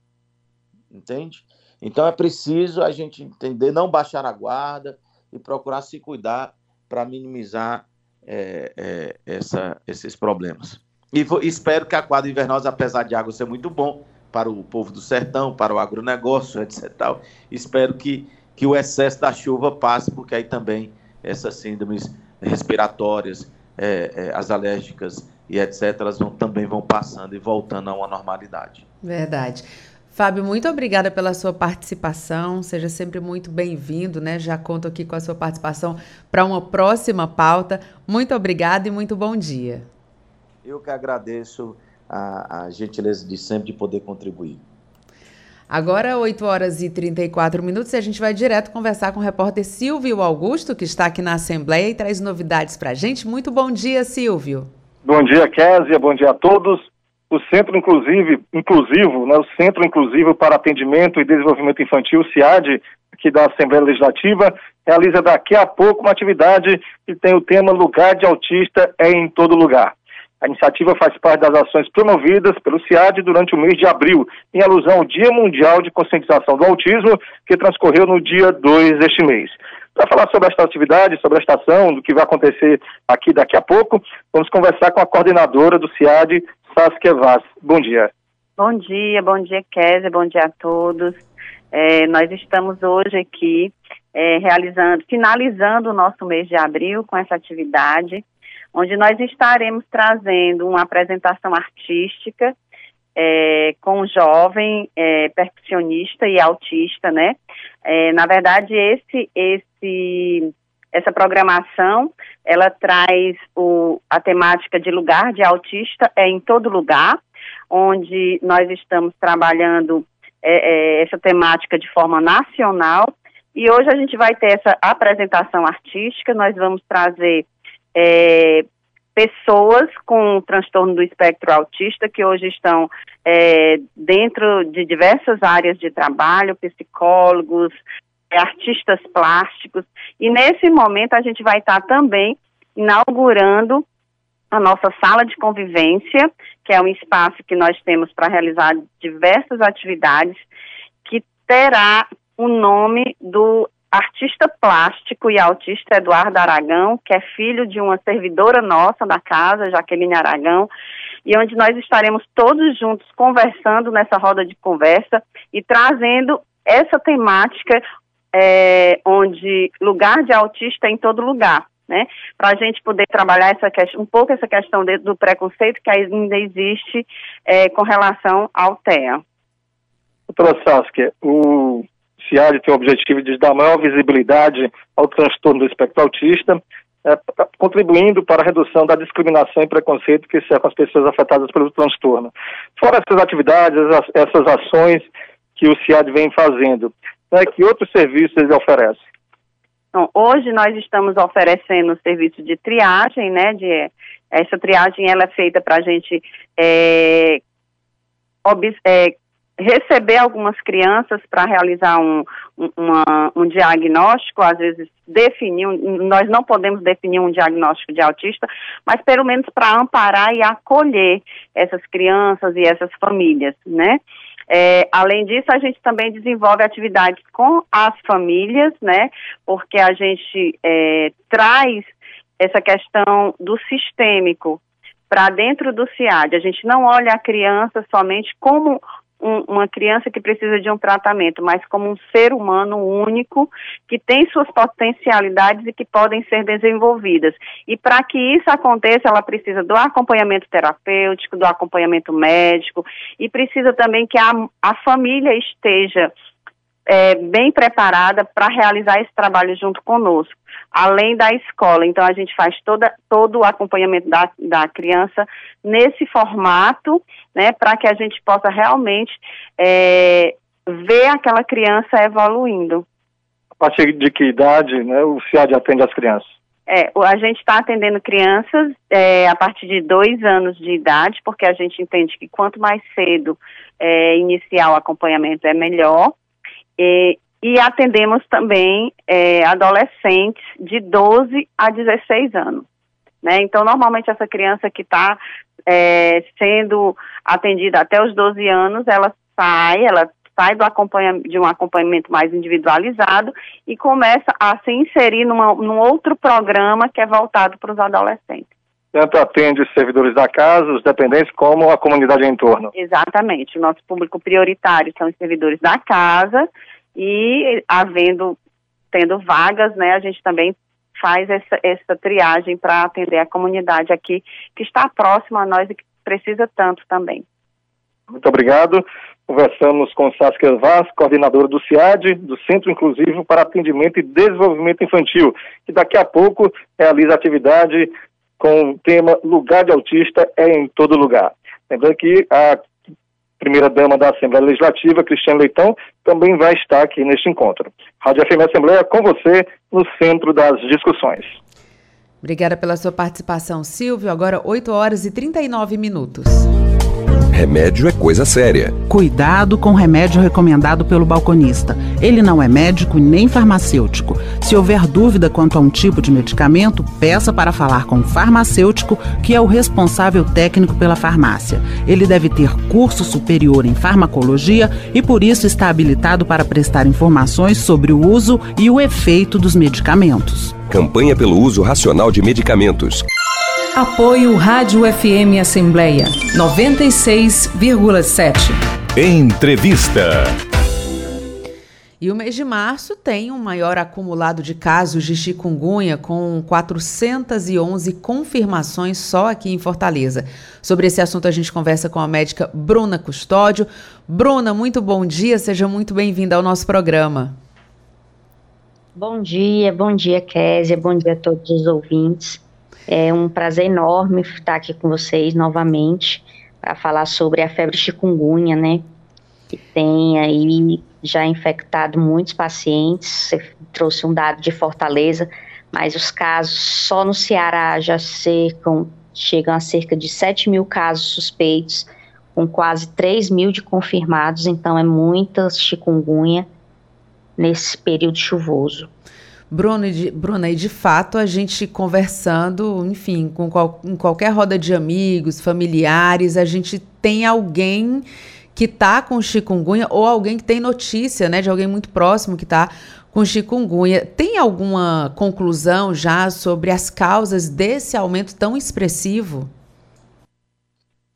Entende? Então é preciso a gente entender, não baixar a guarda e procurar se cuidar para minimizar é, é, essa, esses problemas. E espero que a quadra invernosa, apesar de água ser muito bom para o povo do sertão, para o agronegócio, etc. Tal, espero que, que o excesso da chuva passe, porque aí também essas síndromes respiratórias, é, é, as alérgicas e etc., elas vão, também vão passando e voltando a uma normalidade. Verdade. Fábio, muito obrigada pela sua participação. Seja sempre muito bem-vindo, né? Já conto aqui com a sua participação para uma próxima pauta. Muito obrigada e muito bom dia. Eu que agradeço a, a gentileza de sempre de poder contribuir. Agora, 8 horas e 34 minutos, e a gente vai direto conversar com o repórter Silvio Augusto, que está aqui na Assembleia e traz novidades para a gente. Muito bom dia, Silvio. Bom dia, Késia. Bom dia a todos o Centro Inclusive, Inclusivo, né, o Centro Inclusivo para Atendimento e Desenvolvimento Infantil, CIAD, aqui da Assembleia Legislativa, realiza daqui a pouco uma atividade que tem o tema Lugar de Autista é em todo lugar. A iniciativa faz parte das ações promovidas pelo CIAD durante o mês de abril, em alusão ao Dia Mundial de Conscientização do Autismo, que transcorreu no dia 2 deste mês. Para falar sobre esta atividade, sobre esta ação, do que vai acontecer aqui daqui a pouco, vamos conversar com a coordenadora do CIAD, Saskia Vaz. Bom dia. Bom dia, bom dia, Kézia, bom dia a todos. É, nós estamos hoje aqui é, realizando, finalizando o nosso mês de abril com essa atividade, onde nós estaremos trazendo uma apresentação artística é, com um jovem é, percussionista e autista, né? É, na verdade, esse, esse essa programação, ela traz o, a temática de lugar de autista é em todo lugar, onde nós estamos trabalhando é, é, essa temática de forma nacional. E hoje a gente vai ter essa apresentação artística, nós vamos trazer é, pessoas com transtorno do espectro autista que hoje estão é, dentro de diversas áreas de trabalho, psicólogos, é, artistas plásticos. E nesse momento a gente vai estar também inaugurando a nossa sala de convivência, que é um espaço que nós temos para realizar diversas atividades, que terá o nome do artista plástico e autista Eduardo Aragão, que é filho de uma servidora nossa da casa, Jaqueline Aragão, e onde nós estaremos todos juntos conversando nessa roda de conversa e trazendo essa temática é, onde lugar de autista é em todo lugar, né? Para a gente poder trabalhar essa um pouco essa questão de, do preconceito que ainda existe é, com relação ao TEA. Doutora Saskia, o CIAD tem o objetivo de dar maior visibilidade ao transtorno do espectro autista, é, contribuindo para a redução da discriminação e preconceito que cercam as pessoas afetadas pelo transtorno. Fora essas atividades, essas ações que o CIAD vem fazendo, né, que outros serviços ele oferece? Bom, hoje nós estamos oferecendo o serviço de triagem, né? De, essa triagem ela é feita para a gente é, é, receber algumas crianças para realizar um, um, uma, um diagnóstico, às vezes definir, nós não podemos definir um diagnóstico de autista, mas pelo menos para amparar e acolher essas crianças e essas famílias, né? É, além disso, a gente também desenvolve atividades com as famílias, né? Porque a gente é, traz essa questão do sistêmico para dentro do CIAD. A gente não olha a criança somente como um, uma criança que precisa de um tratamento, mas como um ser humano único que tem suas potencialidades e que podem ser desenvolvidas. E para que isso aconteça, ela precisa do acompanhamento terapêutico, do acompanhamento médico e precisa também que a, a família esteja é, bem preparada para realizar esse trabalho junto conosco, além da escola. Então, a gente faz toda, todo o acompanhamento da, da criança nesse formato, né, para que a gente possa realmente é, ver aquela criança evoluindo. A partir de que idade né, o CIAD atende as crianças? É, a gente está atendendo crianças é, a partir de dois anos de idade, porque a gente entende que quanto mais cedo é, iniciar o acompanhamento é melhor. E, e atendemos também é, adolescentes de 12 a 16 anos. Né? Então, normalmente, essa criança que está é, sendo atendida até os 12 anos, ela sai, ela sai do acompanhamento, de um acompanhamento mais individualizado e começa a se inserir numa, num outro programa que é voltado para os adolescentes. Tanto atende os servidores da casa, os dependentes, como a comunidade em torno. Exatamente. O nosso público prioritário são os servidores da casa e havendo, tendo vagas, né, a gente também faz essa, essa triagem para atender a comunidade aqui que está próxima a nós e que precisa tanto também. Muito obrigado. Conversamos com Saskia Vaz, coordenadora do CIAD, do Centro Inclusivo para Atendimento e Desenvolvimento Infantil, que daqui a pouco realiza atividade com o tema Lugar de Autista é em todo lugar. Lembrando que a primeira-dama da Assembleia Legislativa, Cristiane Leitão, também vai estar aqui neste encontro. Rádio FM Assembleia com você no centro das discussões. Obrigada pela sua participação, Silvio. Agora 8 horas e 39 minutos. Remédio é coisa séria. Cuidado com o remédio recomendado pelo balconista. Ele não é médico nem farmacêutico. Se houver dúvida quanto a um tipo de medicamento, peça para falar com o farmacêutico, que é o responsável técnico pela farmácia. Ele deve ter curso superior em farmacologia e por isso está habilitado para prestar informações sobre o uso e o efeito dos medicamentos. Campanha pelo uso racional de medicamentos. Apoio Rádio FM Assembleia 96,7. Entrevista. E o mês de março tem um maior acumulado de casos de chikungunya, com 411 confirmações só aqui em Fortaleza. Sobre esse assunto, a gente conversa com a médica Bruna Custódio. Bruna, muito bom dia, seja muito bem-vinda ao nosso programa. Bom dia, bom dia, Késia, bom dia a todos os ouvintes. É um prazer enorme estar aqui com vocês novamente para falar sobre a febre chikungunya, né? Que tem aí já infectado muitos pacientes. Você trouxe um dado de Fortaleza, mas os casos só no Ceará já cercam, chegam a cerca de 7 mil casos suspeitos, com quase 3 mil de confirmados, então é muita chikungunya nesse período chuvoso. Bruno Bruna, e de fato a gente conversando, enfim, com qual, em qualquer roda de amigos, familiares, a gente tem alguém que está com chikungunya ou alguém que tem notícia, né, de alguém muito próximo que está com chikungunya. Tem alguma conclusão já sobre as causas desse aumento tão expressivo?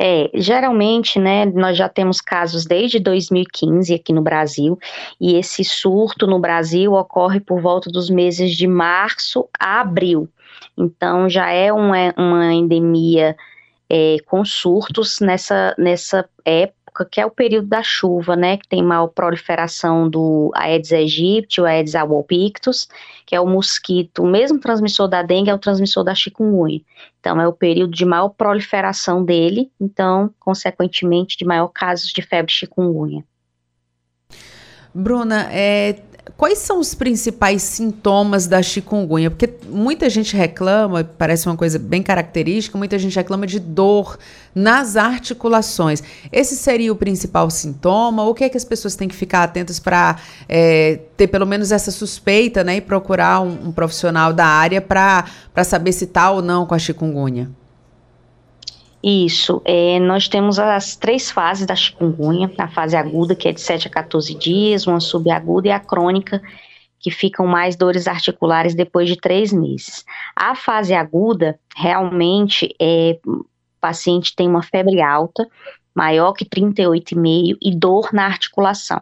É, geralmente, né, nós já temos casos desde 2015 aqui no Brasil, e esse surto no Brasil ocorre por volta dos meses de março a abril. Então, já é uma, uma endemia é, com surtos nessa, nessa época época, que é o período da chuva, né, que tem maior proliferação do Aedes aegypti, o Aedes albopictus, que é o mosquito, o mesmo transmissor da dengue é o transmissor da chikungunya. Então, é o período de maior proliferação dele, então, consequentemente, de maior casos de febre chikungunya. Bruna, é, quais são os principais sintomas da chikungunya? Porque muita gente reclama, parece uma coisa bem característica, muita gente reclama de dor nas articulações. Esse seria o principal sintoma? O que é que as pessoas têm que ficar atentas para é, ter pelo menos essa suspeita né, e procurar um, um profissional da área para saber se está ou não com a chikungunya? Isso, é, nós temos as três fases da chikungunya, a fase aguda, que é de 7 a 14 dias, uma subaguda e a crônica, que ficam mais dores articulares depois de três meses. A fase aguda, realmente, é, o paciente tem uma febre alta, maior que 38,5 e dor na articulação,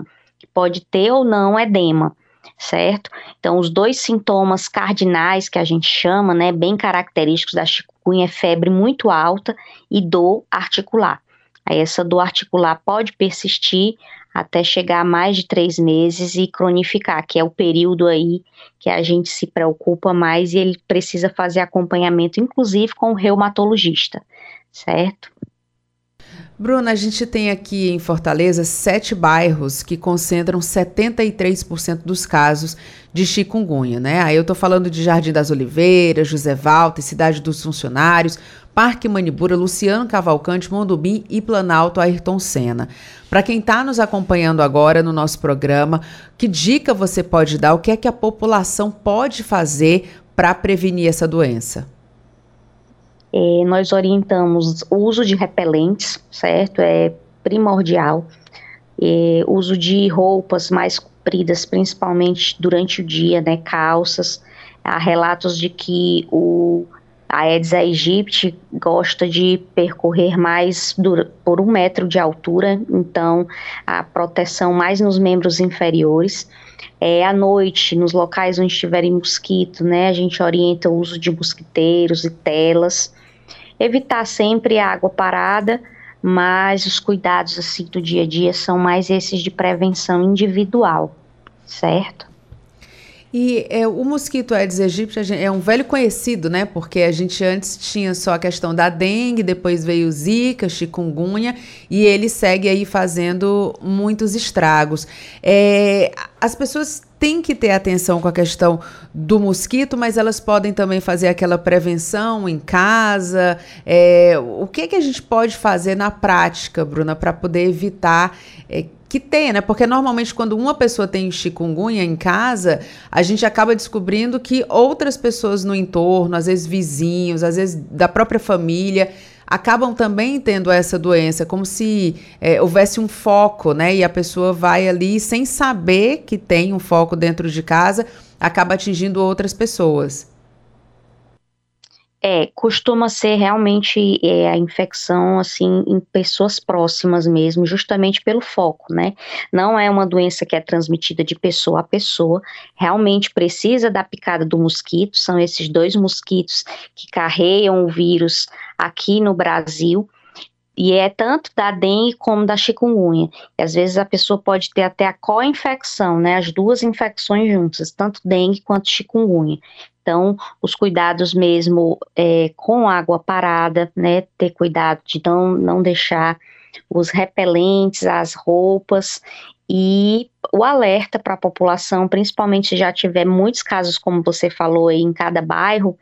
pode ter ou não edema certo? Então, os dois sintomas cardinais que a gente chama, né, bem característicos da chikungunya é febre muito alta e dor articular. Aí essa dor articular pode persistir até chegar a mais de três meses e cronificar, que é o período aí que a gente se preocupa mais e ele precisa fazer acompanhamento, inclusive com o reumatologista, certo? Bruna, a gente tem aqui em Fortaleza sete bairros que concentram 73% dos casos de chikungunya, né? Aí eu tô falando de Jardim das Oliveiras, José Valter, Cidade dos Funcionários, Parque Manibura, Luciano Cavalcante, Mondubim e Planalto Ayrton Senna. Para quem está nos acompanhando agora no nosso programa, que dica você pode dar? O que é que a população pode fazer para prevenir essa doença? É, nós orientamos o uso de repelentes, certo? É primordial. É, uso de roupas mais compridas, principalmente durante o dia, né? Calças. Há relatos de que o A Aedes aegypti gosta de percorrer mais por um metro de altura, então a proteção mais nos membros inferiores. É, à noite, nos locais onde tiverem mosquito, né, a gente orienta o uso de mosquiteiros e telas. Evitar sempre a água parada, mas os cuidados assim do dia a dia são mais esses de prevenção individual, certo? E é, o mosquito Aedes aegypti é um velho conhecido, né? Porque a gente antes tinha só a questão da dengue, depois veio o zika, chikungunya, e ele segue aí fazendo muitos estragos. É, as pessoas têm que ter atenção com a questão do mosquito, mas elas podem também fazer aquela prevenção em casa. É, o que, que a gente pode fazer na prática, Bruna, para poder evitar é, que tenha, né? Porque normalmente quando uma pessoa tem chikungunya em casa, a gente acaba descobrindo que outras pessoas no entorno, às vezes vizinhos, às vezes da própria família, acabam também tendo essa doença, como se é, houvesse um foco, né? E a pessoa vai ali sem saber que tem um foco dentro de casa, acaba atingindo outras pessoas. É, costuma ser realmente é, a infecção, assim, em pessoas próximas mesmo, justamente pelo foco, né? Não é uma doença que é transmitida de pessoa a pessoa, realmente precisa da picada do mosquito, são esses dois mosquitos que carregam o vírus aqui no Brasil, e é tanto da dengue como da chikungunya. E às vezes a pessoa pode ter até a co-infecção, né? As duas infecções juntas, tanto dengue quanto chikungunya. Então, os cuidados mesmo é, com água parada, né? Ter cuidado de não, não deixar os repelentes, as roupas e o alerta para a população, principalmente se já tiver muitos casos, como você falou aí, em cada bairro,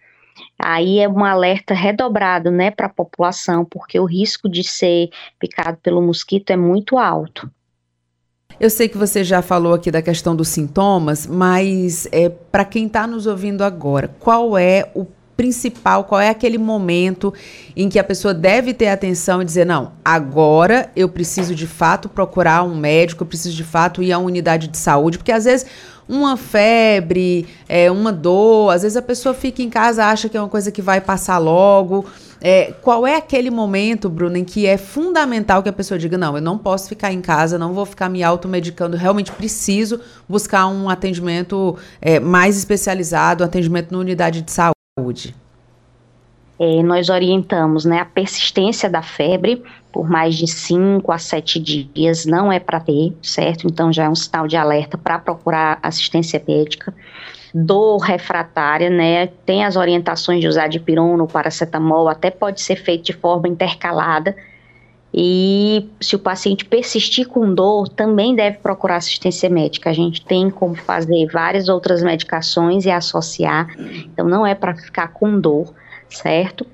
aí é um alerta redobrado, né, para a população, porque o risco de ser picado pelo mosquito é muito alto. Eu sei que você já falou aqui da questão dos sintomas, mas é, para quem está nos ouvindo agora, qual é o principal, qual é aquele momento em que a pessoa deve ter atenção e dizer: não, agora eu preciso de fato procurar um médico, eu preciso de fato ir à unidade de saúde, porque às vezes uma febre, é, uma dor, às vezes a pessoa fica em casa, acha que é uma coisa que vai passar logo. É, qual é aquele momento, Bruno, em que é fundamental que a pessoa diga: não, eu não posso ficar em casa, não vou ficar me automedicando, realmente preciso buscar um atendimento é, mais especializado, um atendimento na unidade de saúde? É, nós orientamos né, a persistência da febre por mais de 5 a 7 dias, não é para ter, certo? Então já é um sinal de alerta para procurar assistência médica dor refratária, né? Tem as orientações de usar dipirona ou paracetamol, até pode ser feito de forma intercalada. E se o paciente persistir com dor, também deve procurar assistência médica. A gente tem como fazer várias outras medicações e associar, então não é para ficar com dor, certo?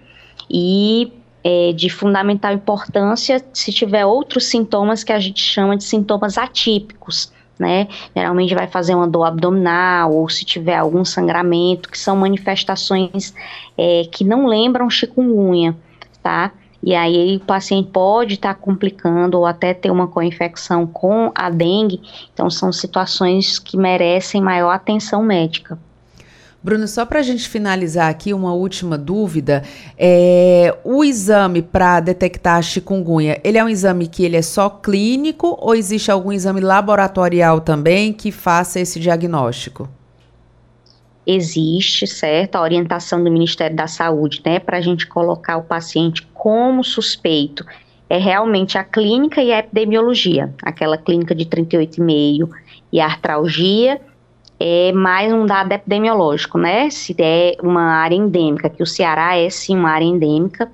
E é, de fundamental importância se tiver outros sintomas que a gente chama de sintomas atípicos né? Geralmente vai fazer uma dor abdominal ou se tiver algum sangramento, que são manifestações é, que não lembram chikungunya, tá? E aí o paciente pode estar tá complicando ou até ter uma co-infecção com a dengue. Então são situações que merecem maior atenção médica. Bruno, só para a gente finalizar aqui, uma última dúvida. É, o exame para detectar a chikungunya, ele é um exame que ele é só clínico ou existe algum exame laboratorial também que faça esse diagnóstico? Existe, certo, a orientação do Ministério da Saúde, né, para a gente colocar o paciente como suspeito. É realmente a clínica e a epidemiologia, aquela clínica de 38,5 e a artralgia é mais um dado epidemiológico, né? Se é uma área endêmica, que o Ceará é sim uma área endêmica,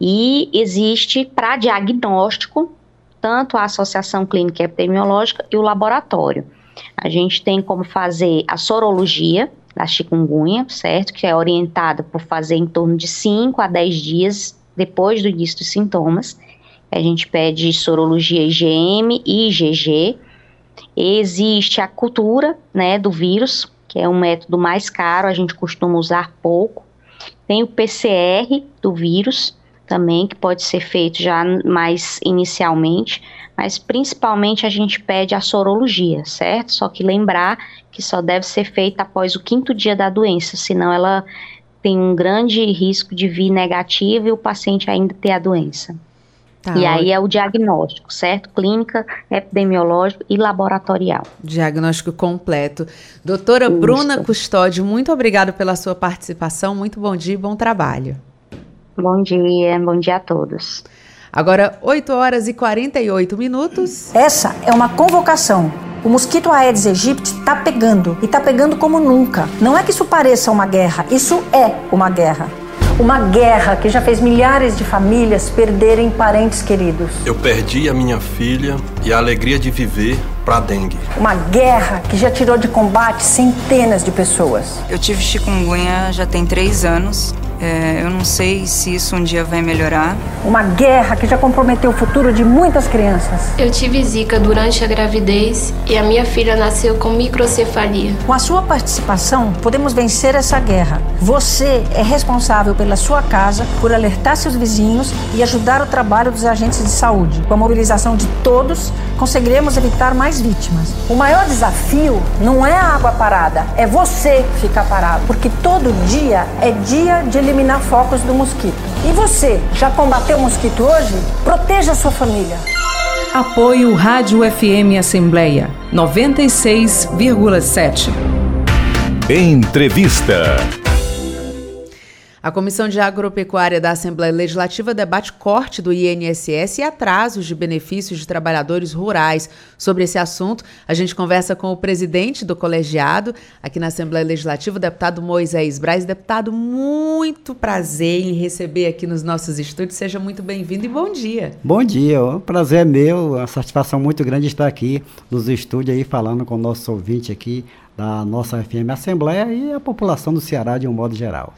e existe para diagnóstico tanto a Associação Clínica Epidemiológica e o laboratório. A gente tem como fazer a sorologia da chikungunya, certo? Que é orientada por fazer em torno de 5 a 10 dias depois do início dos sintomas. A gente pede sorologia IgM e IgG, Existe a cultura, né, do vírus, que é um método mais caro, a gente costuma usar pouco. Tem o PCR do vírus também, que pode ser feito já mais inicialmente, mas principalmente a gente pede a sorologia, certo? Só que lembrar que só deve ser feita após o quinto dia da doença, senão ela tem um grande risco de vir negativo e o paciente ainda ter a doença. Tá, e aí é o diagnóstico, certo? Clínica, epidemiológico e laboratorial. Diagnóstico completo. Doutora Isso. Bruna Custódio, muito obrigada pela sua participação. Muito bom dia e bom trabalho. Bom dia, bom dia a todos. Agora, 8 horas e 48 minutos. Essa é uma convocação. O mosquito Aedes aegypti está pegando e está pegando como nunca. Não é que isso pareça uma guerra, isso é uma guerra. Uma guerra que já fez milhares de famílias perderem parentes queridos. Eu perdi a minha filha e a alegria de viver para dengue. Uma guerra que já tirou de combate centenas de pessoas. Eu tive chikungunya já tem três anos é, eu não sei se isso um dia vai melhorar. Uma guerra que já comprometeu o futuro de muitas crianças. Eu tive zika durante a gravidez e a minha filha nasceu com microcefalia. Com a sua participação, podemos vencer essa guerra. Você é responsável pela sua casa, por alertar seus vizinhos e ajudar o trabalho dos agentes de saúde. Com a mobilização de todos, conseguiremos evitar mais vítimas. O maior desafio não é a água parada, é você ficar parado, porque todo dia é dia de eliminar focos do mosquito. E você, já combateu o mosquito hoje? Proteja a sua família. Apoio Rádio FM Assembleia 96,7. Entrevista. A Comissão de Agropecuária da Assembleia Legislativa debate corte do INSS e atrasos de benefícios de trabalhadores rurais. Sobre esse assunto, a gente conversa com o presidente do colegiado aqui na Assembleia Legislativa, o deputado Moisés Braz. Deputado, muito prazer em receber aqui nos nossos estúdios. Seja muito bem-vindo e bom dia. Bom dia, o prazer é meu, uma satisfação muito grande estar aqui nos estúdios aí falando com o nosso ouvinte aqui da nossa FM Assembleia e a população do Ceará de um modo geral.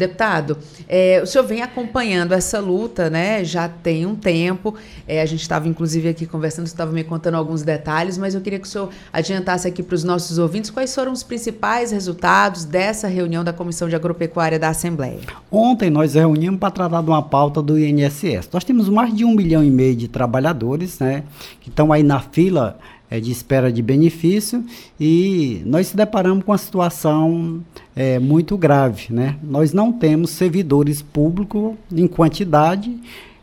Deputado, é, o senhor vem acompanhando essa luta, né? Já tem um tempo. É, a gente estava, inclusive, aqui conversando, você estava me contando alguns detalhes, mas eu queria que o senhor adiantasse aqui para os nossos ouvintes quais foram os principais resultados dessa reunião da Comissão de Agropecuária da Assembleia. Ontem nós reunimos para tratar de uma pauta do INSS. Nós temos mais de um milhão e meio de trabalhadores, né? Que estão aí na fila é, de espera de benefício e nós se deparamos com uma situação é, muito grave. Né? Nós não temos servidores públicos em quantidade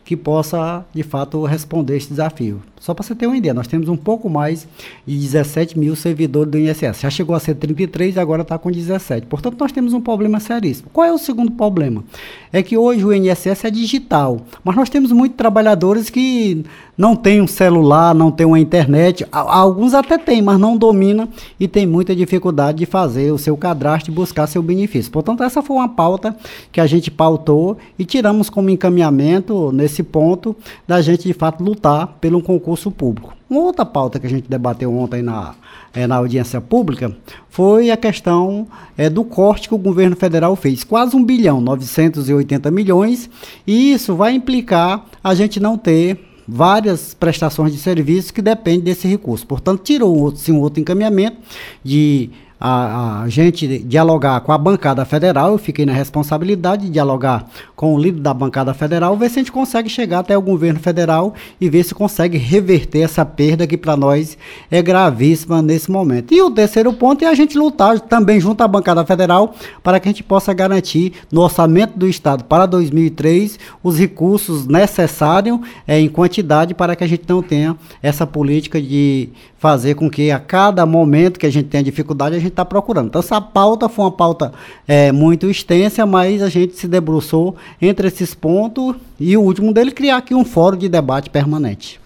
que possa, de fato, responder esse desafio. Só para você ter uma ideia, nós temos um pouco mais de 17 mil servidores do INSS. Já chegou a ser 33 e agora está com 17. Portanto, nós temos um problema seríssimo. Qual é o segundo problema? É que hoje o INSS é digital, mas nós temos muitos trabalhadores que não têm um celular, não têm uma internet. Alguns até têm, mas não dominam e tem muita dificuldade de fazer o seu cadastro e buscar seu benefício. Portanto, essa foi uma pauta que a gente pautou e tiramos como encaminhamento nesse ponto da gente, de fato, lutar pelo concurso público. Uma outra pauta que a gente debateu ontem na, é, na audiência pública foi a questão é, do corte que o governo federal fez, quase 1 bilhão, 980 milhões, e isso vai implicar a gente não ter várias prestações de serviço que dependem desse recurso. Portanto, tirou-se um outro encaminhamento de a, a, gente dialogar com a bancada federal, eu fiquei na responsabilidade de dialogar com o líder da bancada federal, ver se a gente consegue chegar até o governo federal e ver se consegue reverter essa perda que para nós é gravíssima nesse momento. E o terceiro ponto é a gente lutar também junto à bancada federal para que a gente possa garantir no orçamento do Estado para 2003 os recursos necessários é, em quantidade para que a gente não tenha essa política de fazer com que a cada momento que a gente tenha dificuldade, a gente está procurando. Então, essa pauta foi uma pauta é, muito extensa, mas a gente se debruçou entre esses pontos e o último dele, criar aqui um fórum de debate permanente.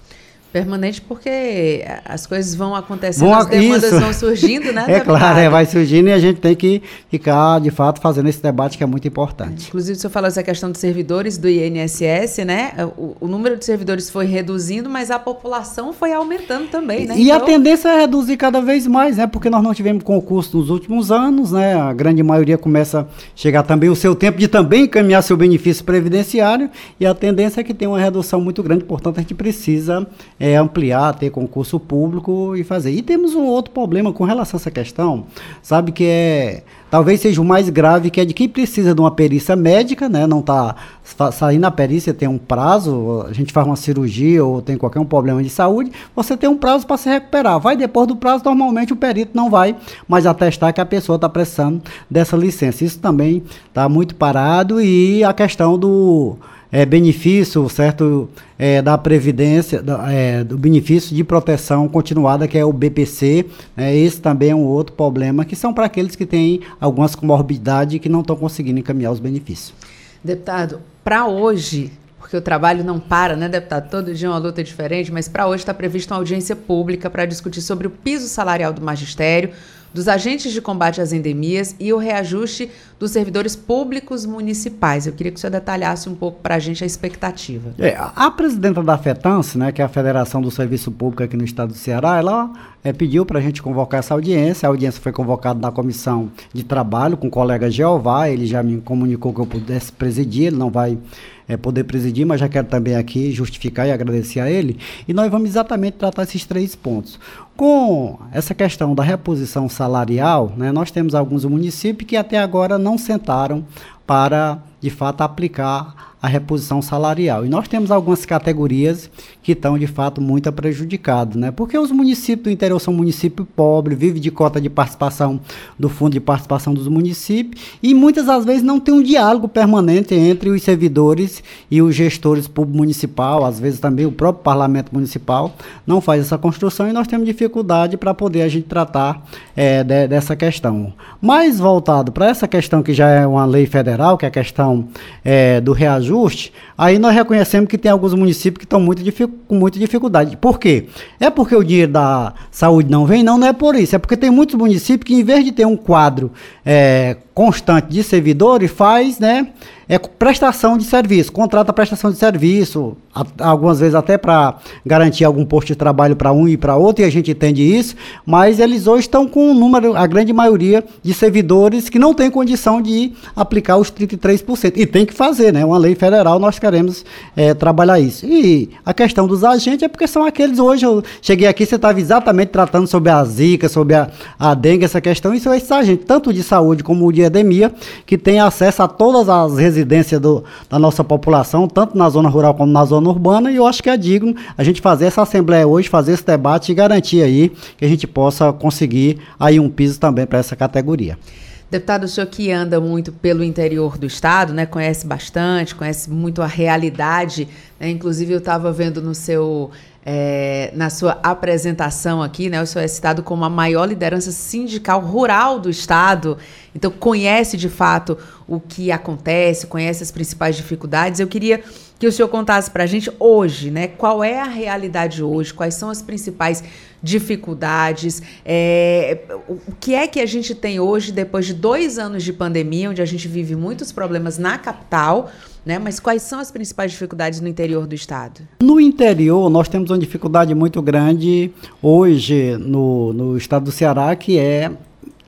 Permanente porque as coisas vão acontecendo, vão, as demandas isso. vão surgindo, né? [laughs] É claro, é, vai surgindo e a gente tem que ficar, de fato, fazendo esse debate que é muito importante. Inclusive, o senhor falou essa questão de servidores do INSS, né? O, o, número de servidores foi reduzindo, mas a população foi aumentando também, né? E então... a tendência é reduzir cada vez mais, né? Porque nós não tivemos concurso nos últimos anos, né? A grande maioria começa a chegar também o seu tempo de também encaminhar seu benefício previdenciário e a tendência é que tem uma redução muito grande, portanto, a gente precisa é, ampliar, ter concurso público e fazer. E temos um outro problema com relação a essa questão, sabe, que é talvez seja o mais grave, que é de quem precisa de uma perícia médica, né? Não está saindo a perícia, tem um prazo, a gente faz uma cirurgia ou tem qualquer um problema de saúde, você tem um prazo para se recuperar. Vai depois do prazo, normalmente o perito não vai mais atestar que a pessoa está precisando dessa licença. Isso também está muito parado e a questão do é, benefício, certo, é, da Previdência, da, é, do benefício de proteção continuada, que é o BPC. Né, esse também é um outro problema, que são para aqueles que têm algumas comorbidades e que não estão conseguindo encaminhar os benefícios. Deputado, para hoje, porque o trabalho não para, né, deputado? Todo dia é uma luta diferente, mas para hoje está prevista uma audiência pública para discutir sobre o piso salarial do magistério, dos agentes de combate às endemias e o reajuste dos servidores públicos municipais. Eu queria que o senhor detalhasse um pouco para a gente a expectativa. É, a presidenta da FETANS, né, que é a Federação do Serviço Público aqui no estado do Ceará, ela é, pediu para a gente convocar essa audiência. A audiência foi convocada na comissão de trabalho com o colega Jeová. Ele já me comunicou que eu pudesse presidir, ele não vai é, poder presidir, mas já quero também aqui justificar e agradecer a ele. E nós vamos exatamente tratar esses três pontos. Com essa questão da reposição salarial, né, nós temos alguns municípios que até agora não sentaram para, de fato, aplicar a reposição salarial. E nós temos algumas categorias que estão de fato muito prejudicadas, né? Porque os municípios do interior são municípios pobres, vivem de cota de participação do fundo de participação dos municípios e muitas das vezes não tem um diálogo permanente entre os servidores e os gestores público municipal, às vezes também o próprio parlamento municipal não faz essa construção e nós temos dificuldade para poder a gente tratar é, de, dessa questão. Mais voltado para essa questão que já é uma lei federal, que é a questão é, do reajuste, aí nós reconhecemos que tem alguns municípios que estão muito com muita dificuldade. Por quê? É porque o dinheiro da saúde não vem? Não, não é por isso. É porque tem muitos municípios que, em vez de ter um quadro é, constante de servidores, faz, né? É prestação de serviço, contrata prestação de serviço, a, algumas vezes até para garantir algum posto de trabalho para um e para outro, e a gente entende isso, mas eles hoje estão com um número, a grande maioria de servidores que não tem condição de aplicar os 33%. E tem que fazer, né? Uma lei federal, nós queremos é, trabalhar isso. E a questão dos agentes é porque são aqueles hoje, eu cheguei aqui, você estava exatamente tratando sobre a zika, sobre a, a dengue, essa questão, e são esses agentes, tanto de saúde como de endemia, que têm acesso a todas as residências residência do, da nossa população, tanto na zona rural como na zona urbana, e eu acho que é digno a gente fazer essa assembleia hoje, fazer esse debate e garantir aí que a gente possa conseguir aí um piso também para essa categoria. Deputado, o senhor que anda muito pelo interior do estado, né, conhece bastante, conhece muito a realidade, né, inclusive eu estava vendo no seu é, na sua apresentação aqui, né, o senhor é citado como a maior liderança sindical rural do Estado, então conhece de fato o que acontece, conhece as principais dificuldades. Eu queria que o senhor contasse para a gente hoje, né, qual é a realidade hoje, quais são as principais dificuldades, é, o que é que a gente tem hoje, depois de dois anos de pandemia, onde a gente vive muitos problemas na capital, né? Mas quais são as principais dificuldades no interior do estado? No interior, nós temos uma dificuldade muito grande hoje no, no estado do Ceará, que é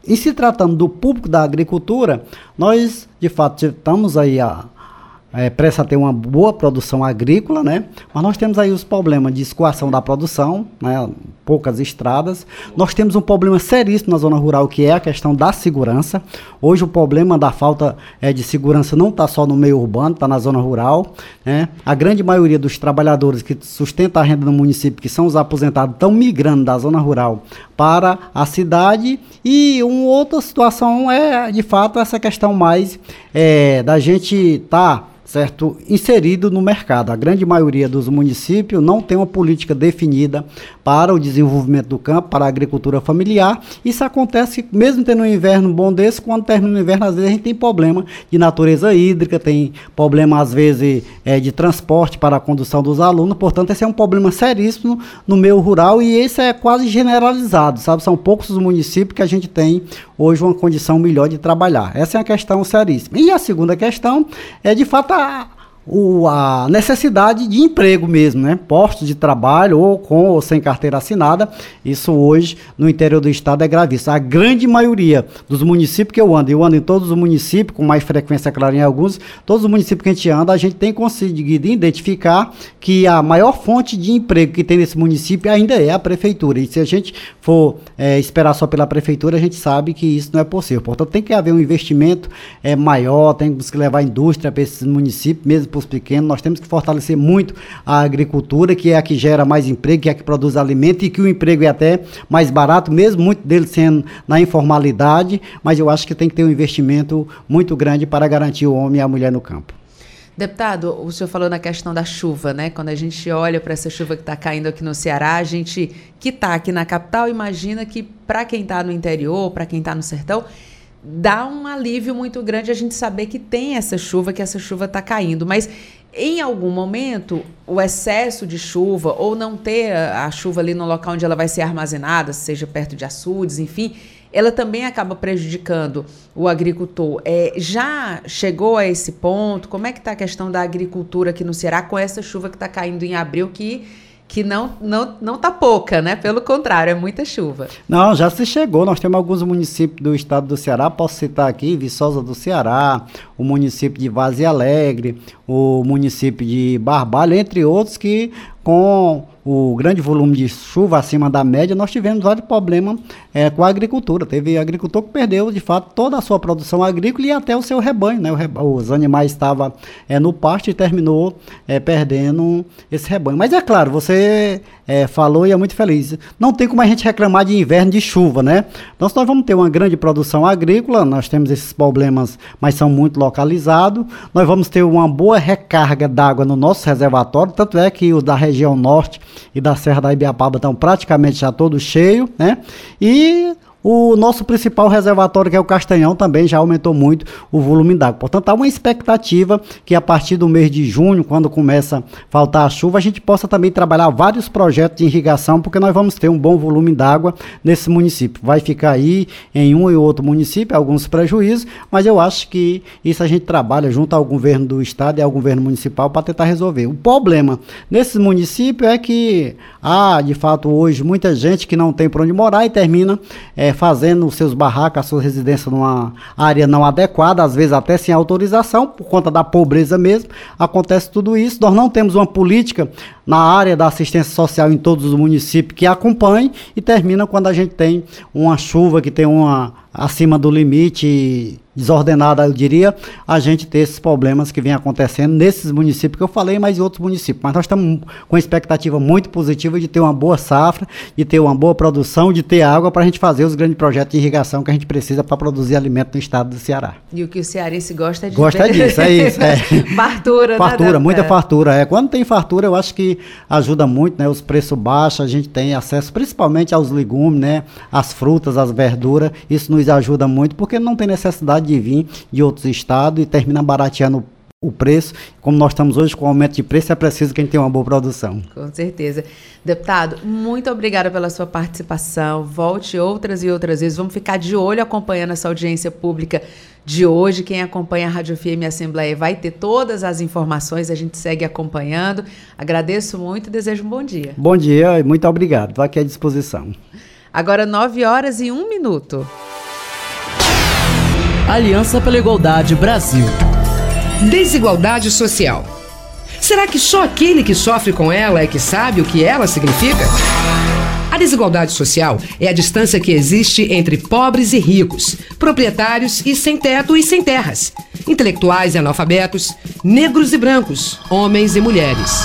em se tratando do público da agricultura, nós de fato estamos aí a, é, presta ter uma boa produção agrícola, né? Mas nós temos aí os problemas de escoação da produção, né? poucas estradas. Nós temos um problema seríssimo na zona rural, que é a questão da segurança. Hoje o problema da falta é, de segurança não está só no meio urbano, está na zona rural. Né? A grande maioria dos trabalhadores que sustentam a renda no município, que são os aposentados, estão migrando da zona rural para a cidade. E uma outra situação é, de fato, essa questão mais é, da gente estar... Tá certo, inserido no mercado. A grande maioria dos municípios não tem uma política definida para o desenvolvimento do campo, para a agricultura familiar. Isso acontece mesmo tendo um inverno bom desse, quando termina o inverno, às vezes a gente tem problema de natureza hídrica, tem problema às vezes é, de transporte para a condução dos alunos. Portanto, esse é um problema seríssimo no meio rural e esse é quase generalizado, sabe? São poucos os municípios que a gente tem hoje uma condição melhor de trabalhar. Essa é a questão seríssima. E a segunda questão é de fato a ah, o, a necessidade de emprego mesmo, né? Postos de trabalho, ou com ou sem carteira assinada. Isso hoje no interior do estado é gravíssimo. A grande maioria dos municípios que eu ando, eu ando em todos os municípios, com mais frequência, claro, em alguns, todos os municípios que a gente anda, a gente tem conseguido identificar que a maior fonte de emprego que tem nesse município ainda é a prefeitura. E se a gente for é, esperar só pela prefeitura, a gente sabe que isso não é possível. Portanto, tem que haver um investimento é, maior, tem que levar a indústria para esses municípios, mesmo para os pequenos. Nós temos que fortalecer muito a agricultura, que é a que gera mais emprego, que é a que produz alimento e que o emprego é até mais barato, mesmo muito dele sendo na informalidade. Mas eu acho que tem que ter um investimento muito grande para garantir o homem e a mulher no campo. Deputado, o senhor falou na questão da chuva, né? Quando a gente olha para essa chuva que está caindo aqui no Ceará, a gente que está aqui na capital imagina que para quem está no interior, para quem está no sertão, dá um alívio muito grande a gente saber que tem essa chuva, que essa chuva está caindo. Mas em algum momento, o excesso de chuva ou não ter a, chuva ali no local onde ela vai ser armazenada, seja perto de açudes, enfim, ela também acaba prejudicando o agricultor. É, já chegou a esse ponto? Como é que está a questão da agricultura aqui no Ceará com essa chuva que está caindo em abril que que não não não tá pouca, né? Pelo contrário, é muita chuva. Não, já se chegou. Nós temos alguns municípios do estado do Ceará, posso citar aqui, Viçosa do Ceará, o município de Vazia Alegre, o município de Barbalho, entre outros que com o grande volume de chuva acima da média, nós tivemos vários problemas é, com a agricultura. Teve agricultor que perdeu, de fato, toda a sua produção agrícola e até o seu rebanho. Né? O os animais estavam é, no pasto e terminou é, perdendo esse rebanho. Mas é claro, você é, falou e é muito feliz. Não tem como a gente reclamar de inverno de chuva, né? Então, se nós vamos ter uma grande produção agrícola, nós temos esses problemas, mas são muito localizados. Nós vamos ter uma boa recarga d'água no nosso reservatório, tanto é que os da região norte e da Serra da Ibiapaba estão praticamente já todos cheios, né? E o nosso principal reservatório, que é o Castanhão, também já aumentou muito o volume d'água. Portanto, há uma expectativa que a partir do mês de junho, quando começa a faltar a chuva, a gente possa também trabalhar vários projetos de irrigação, porque nós vamos ter um bom volume d'água nesse município. Vai ficar aí em um e outro município alguns prejuízos, mas eu acho que isso a gente trabalha junto ao governo do estado e ao governo municipal para tentar resolver. O problema nesses municípios é que há, de fato, hoje muita gente que não tem para onde morar e termina é, fazendo os seus barracos, a sua residência numa área não adequada, às vezes até sem autorização, por conta da pobreza mesmo. Acontece tudo isso. Nós não temos uma política na área da assistência social em todos os municípios que acompanhe e termina quando a gente tem uma chuva que tem uma acima do limite desordenada, eu diria, a gente ter esses problemas que vem acontecendo nesses municípios que eu falei, mas em outros municípios. Mas nós estamos com expectativa muito positiva de ter uma boa safra, de ter uma boa produção, de ter água para a gente fazer os grandes projetos de irrigação que a gente precisa para produzir alimento no estado do Ceará. E o que o cearense gosta de Gosta disso, é isso. É. [laughs] fartura, né, Fartura, né, muita fartura. É. Quando tem fartura, eu acho que ajuda muito, né? Os preços baixos, a gente tem acesso principalmente aos legumes, né? As frutas, as verduras. Isso nos ajuda muito, porque não tem necessidade de vir de outros estados e termina barateando o preço. Como nós estamos hoje com aumento de preço, é preciso que a gente tenha uma boa produção. Com certeza. Deputado, muito obrigada pela sua participação. Volte outras e outras vezes. Vamos ficar de olho acompanhando essa audiência pública de hoje. Quem acompanha a Rádio FM Assembleia vai ter todas as informações, a gente segue acompanhando. Agradeço muito e desejo um bom dia. Bom dia e muito obrigado. Estou aqui à disposição. Agora, 9 horas e 1 minuto. Aliança pela Igualdade Brasil. Desigualdade social. Será que só aquele que sofre com ela é que sabe o que ela significa? A desigualdade social é a distância que existe entre pobres e ricos, proprietários e sem teto e sem terras, intelectuais e analfabetos, negros e brancos, homens e mulheres.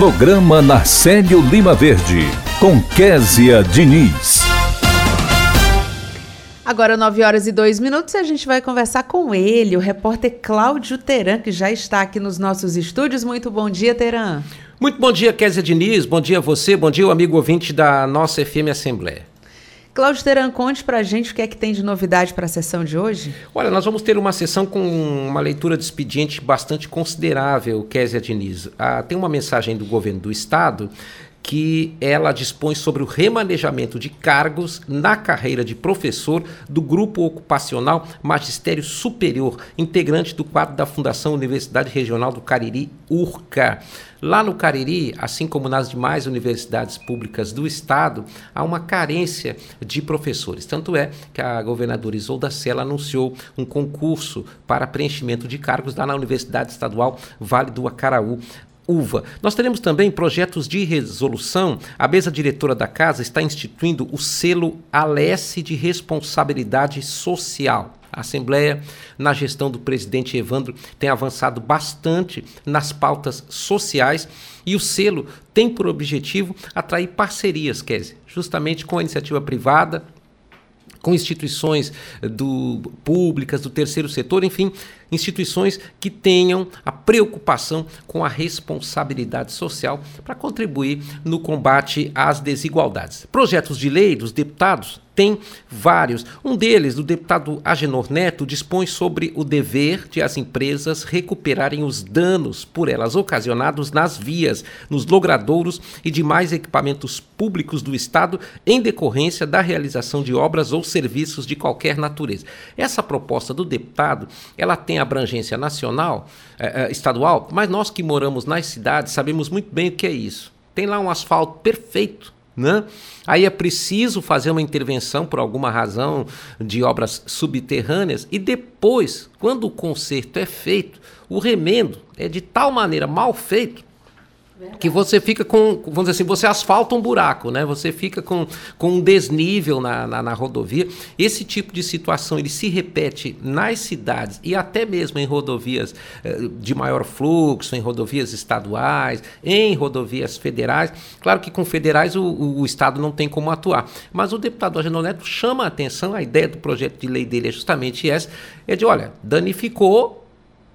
Programa Narcélio Lima Verde, com Késia Diniz. Agora, 9 horas e 2 minutos, e a gente vai conversar com ele, o repórter Cláudio Teran, que já está aqui nos nossos estúdios. Muito bom dia, Teran. Muito bom dia, Kézia Diniz. Bom dia a você, bom dia, o amigo ouvinte da nossa FM Assembleia. Cláudio Teran, conte pra gente o que é que tem de novidade para a sessão de hoje. Olha, nós vamos ter uma sessão com uma leitura de expediente bastante considerável, Kézia Diniz. Ah, tem uma mensagem do governo do Estado que ela dispõe sobre o remanejamento de cargos na carreira de professor do Grupo Ocupacional Magistério Superior, integrante do quadro da Fundação Universidade Regional do Cariri, URCA. Lá no Cariri, assim como nas demais universidades públicas do estado, há uma carência de professores. Tanto é que a governadora Isolda Sela anunciou um concurso para preenchimento de cargos lá na Universidade Estadual Vale do Acaraú. UVA. Nós teremos também projetos de resolução. A mesa diretora da casa está instituindo o selo Alesse de Responsabilidade Social. A Assembleia, na gestão do presidente Evandro, tem avançado bastante nas pautas sociais e o selo tem por objetivo atrair parcerias, Kézia, justamente com a iniciativa privada, com instituições do, públicas, do terceiro setor, enfim, instituições que tenham a preocupação com a responsabilidade social para contribuir no combate às desigualdades. Projetos de lei dos deputados tem vários. Um deles, do deputado Agenor Neto, dispõe sobre o dever de as empresas recuperarem os danos por elas ocasionados nas vias, nos logradouros e demais equipamentos públicos do Estado em decorrência da realização de obras ou serviços de qualquer natureza. Essa proposta do deputado, ela tem abrangência nacional, eh, eh, estadual, mas nós que moramos nas cidades sabemos muito bem o que é isso. Tem lá um asfalto perfeito né? Aí é preciso fazer uma intervenção por alguma razão de obras subterrâneas e depois, quando o conserto é feito, o remendo é de tal maneira mal feito que você fica com, vamos dizer assim, você asfalta um buraco, né? Você fica com, com um desnível na, na, na, rodovia. Esse tipo de situação ele se repete nas cidades e até mesmo em rodovias eh, de maior fluxo, em rodovias estaduais, em rodovias federais. Claro que com federais o, o, o Estado não tem como atuar. Mas o deputado Agenor Neto chama a atenção, a ideia do projeto de lei dele é justamente essa, é de, olha, danificou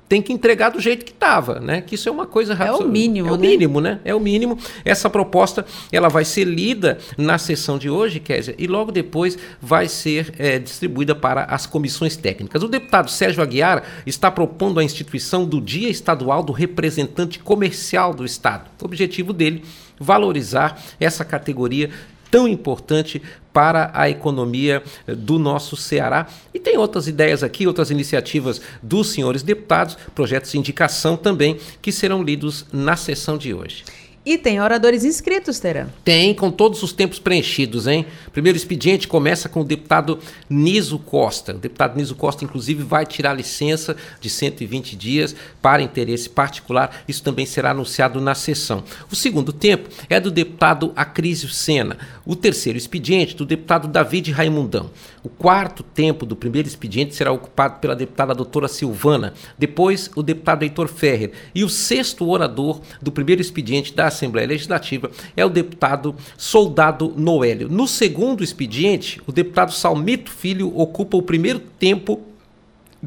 tem que entregar do jeito que estava, né? Que isso é uma coisa É o mínimo, É o né? mínimo, né? É o mínimo. Essa proposta ela vai ser lida na sessão de hoje, Kézia, e logo depois vai ser é, distribuída para as comissões técnicas. O deputado Sérgio Aguiar está propondo a instituição do Dia Estadual do Representante Comercial do Estado. O objetivo dele valorizar essa categoria tão importante para a economia do nosso Ceará. E tem outras ideias aqui, outras iniciativas dos senhores deputados, projetos de indicação também, que serão lidos na sessão de hoje. E tem oradores inscritos, Teran. Tem, com todos os tempos preenchidos, hein? Primeiro expediente começa com o deputado Niso Costa. O deputado Niso Costa, inclusive, vai tirar licença de 120 dias para interesse particular. Isso também será anunciado na sessão. O segundo tempo é do deputado Acrísio Sena. O terceiro expediente, do deputado David Raimundão. O quarto tempo do primeiro expediente será ocupado pela deputada doutora Silvana. Depois, o deputado Heitor Ferrer. E o sexto orador do primeiro expediente da Assembleia Legislativa é o deputado Soldado Noélio. No segundo expediente, o deputado Salmito Filho ocupa o primeiro tempo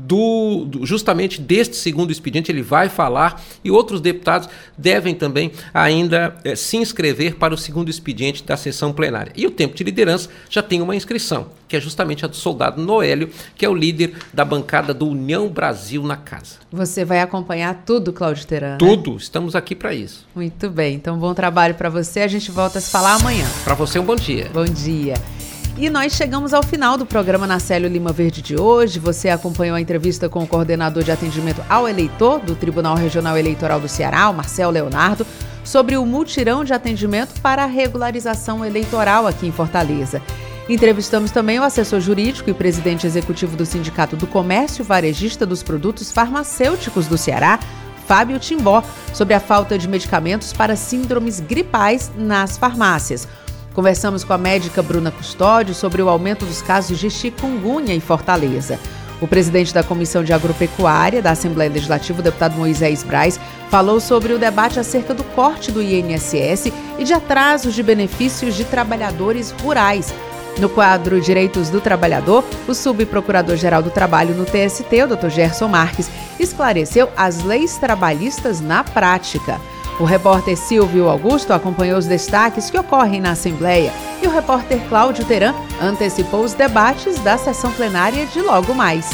do, do, justamente deste segundo expediente, ele vai falar e outros deputados devem também ainda eh, se inscrever para o segundo expediente da sessão plenária. E o tempo de liderança já tem uma inscrição, que é justamente a do soldado Noélio, que é o líder da bancada do União Brasil na casa. Você vai acompanhar tudo, Cláudio Teran? né? Tudo, estamos aqui para isso. Muito bem, então bom trabalho para você. A gente volta a se falar amanhã. Para você um bom dia. Bom dia. E nós chegamos ao final do programa Nacélio Lima Verde de hoje. Você acompanhou a entrevista com o coordenador de atendimento ao eleitor do Tribunal Regional Eleitoral do Ceará, o Marcel Leonardo, sobre o mutirão de atendimento para a regularização eleitoral aqui em Fortaleza. Entrevistamos também o assessor jurídico e presidente executivo do Sindicato do Comércio Varejista dos Produtos Farmacêuticos do Ceará, Fábio Timbó, sobre a falta de medicamentos para síndromes gripais nas farmácias. Conversamos com a médica Bruna Custódio sobre o aumento dos casos de chikungunya em Fortaleza. O presidente da Comissão de Agropecuária da Assembleia Legislativa, o deputado Moisés Braz, falou sobre o debate acerca do corte do INSS e de atrasos de benefícios de trabalhadores rurais. No quadro Direitos do Trabalhador, o subprocurador-geral do Trabalho no TST, o Dr. Gerson Marques, esclareceu as leis trabalhistas na prática. O repórter Silvio Augusto acompanhou os destaques que ocorrem na Assembleia e o repórter Cláudio Teran antecipou os debates da sessão plenária de logo mais.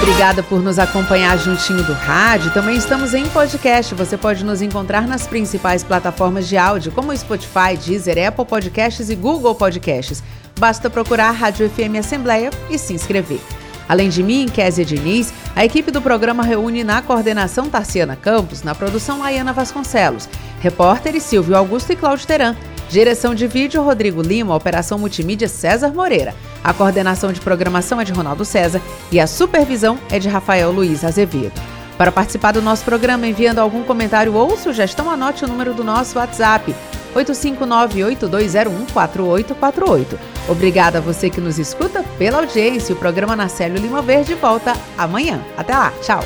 Obrigada por nos acompanhar juntinho do rádio. Também estamos em podcast. Você pode nos encontrar nas principais plataformas de áudio, como Spotify, Deezer, Apple Podcasts e Google Podcasts. Basta procurar Rádio FM Assembleia e se inscrever. Além de mim, Késia Diniz, a equipe do programa reúne na coordenação Tarciana Campos, na produção Laiana Vasconcelos, repórteres Silvio Augusto e Cláudio Teran. Direção de vídeo Rodrigo Lima, operação multimídia César Moreira. A coordenação de programação é de Ronaldo César e a supervisão é de Rafael Luiz Azevedo. Para participar do nosso programa enviando algum comentário ou sugestão, anote o número do nosso WhatsApp 85982014848. Obrigada a você que nos escuta pela audiência. O programa Nacélio Lima Verde volta amanhã. Até lá, tchau!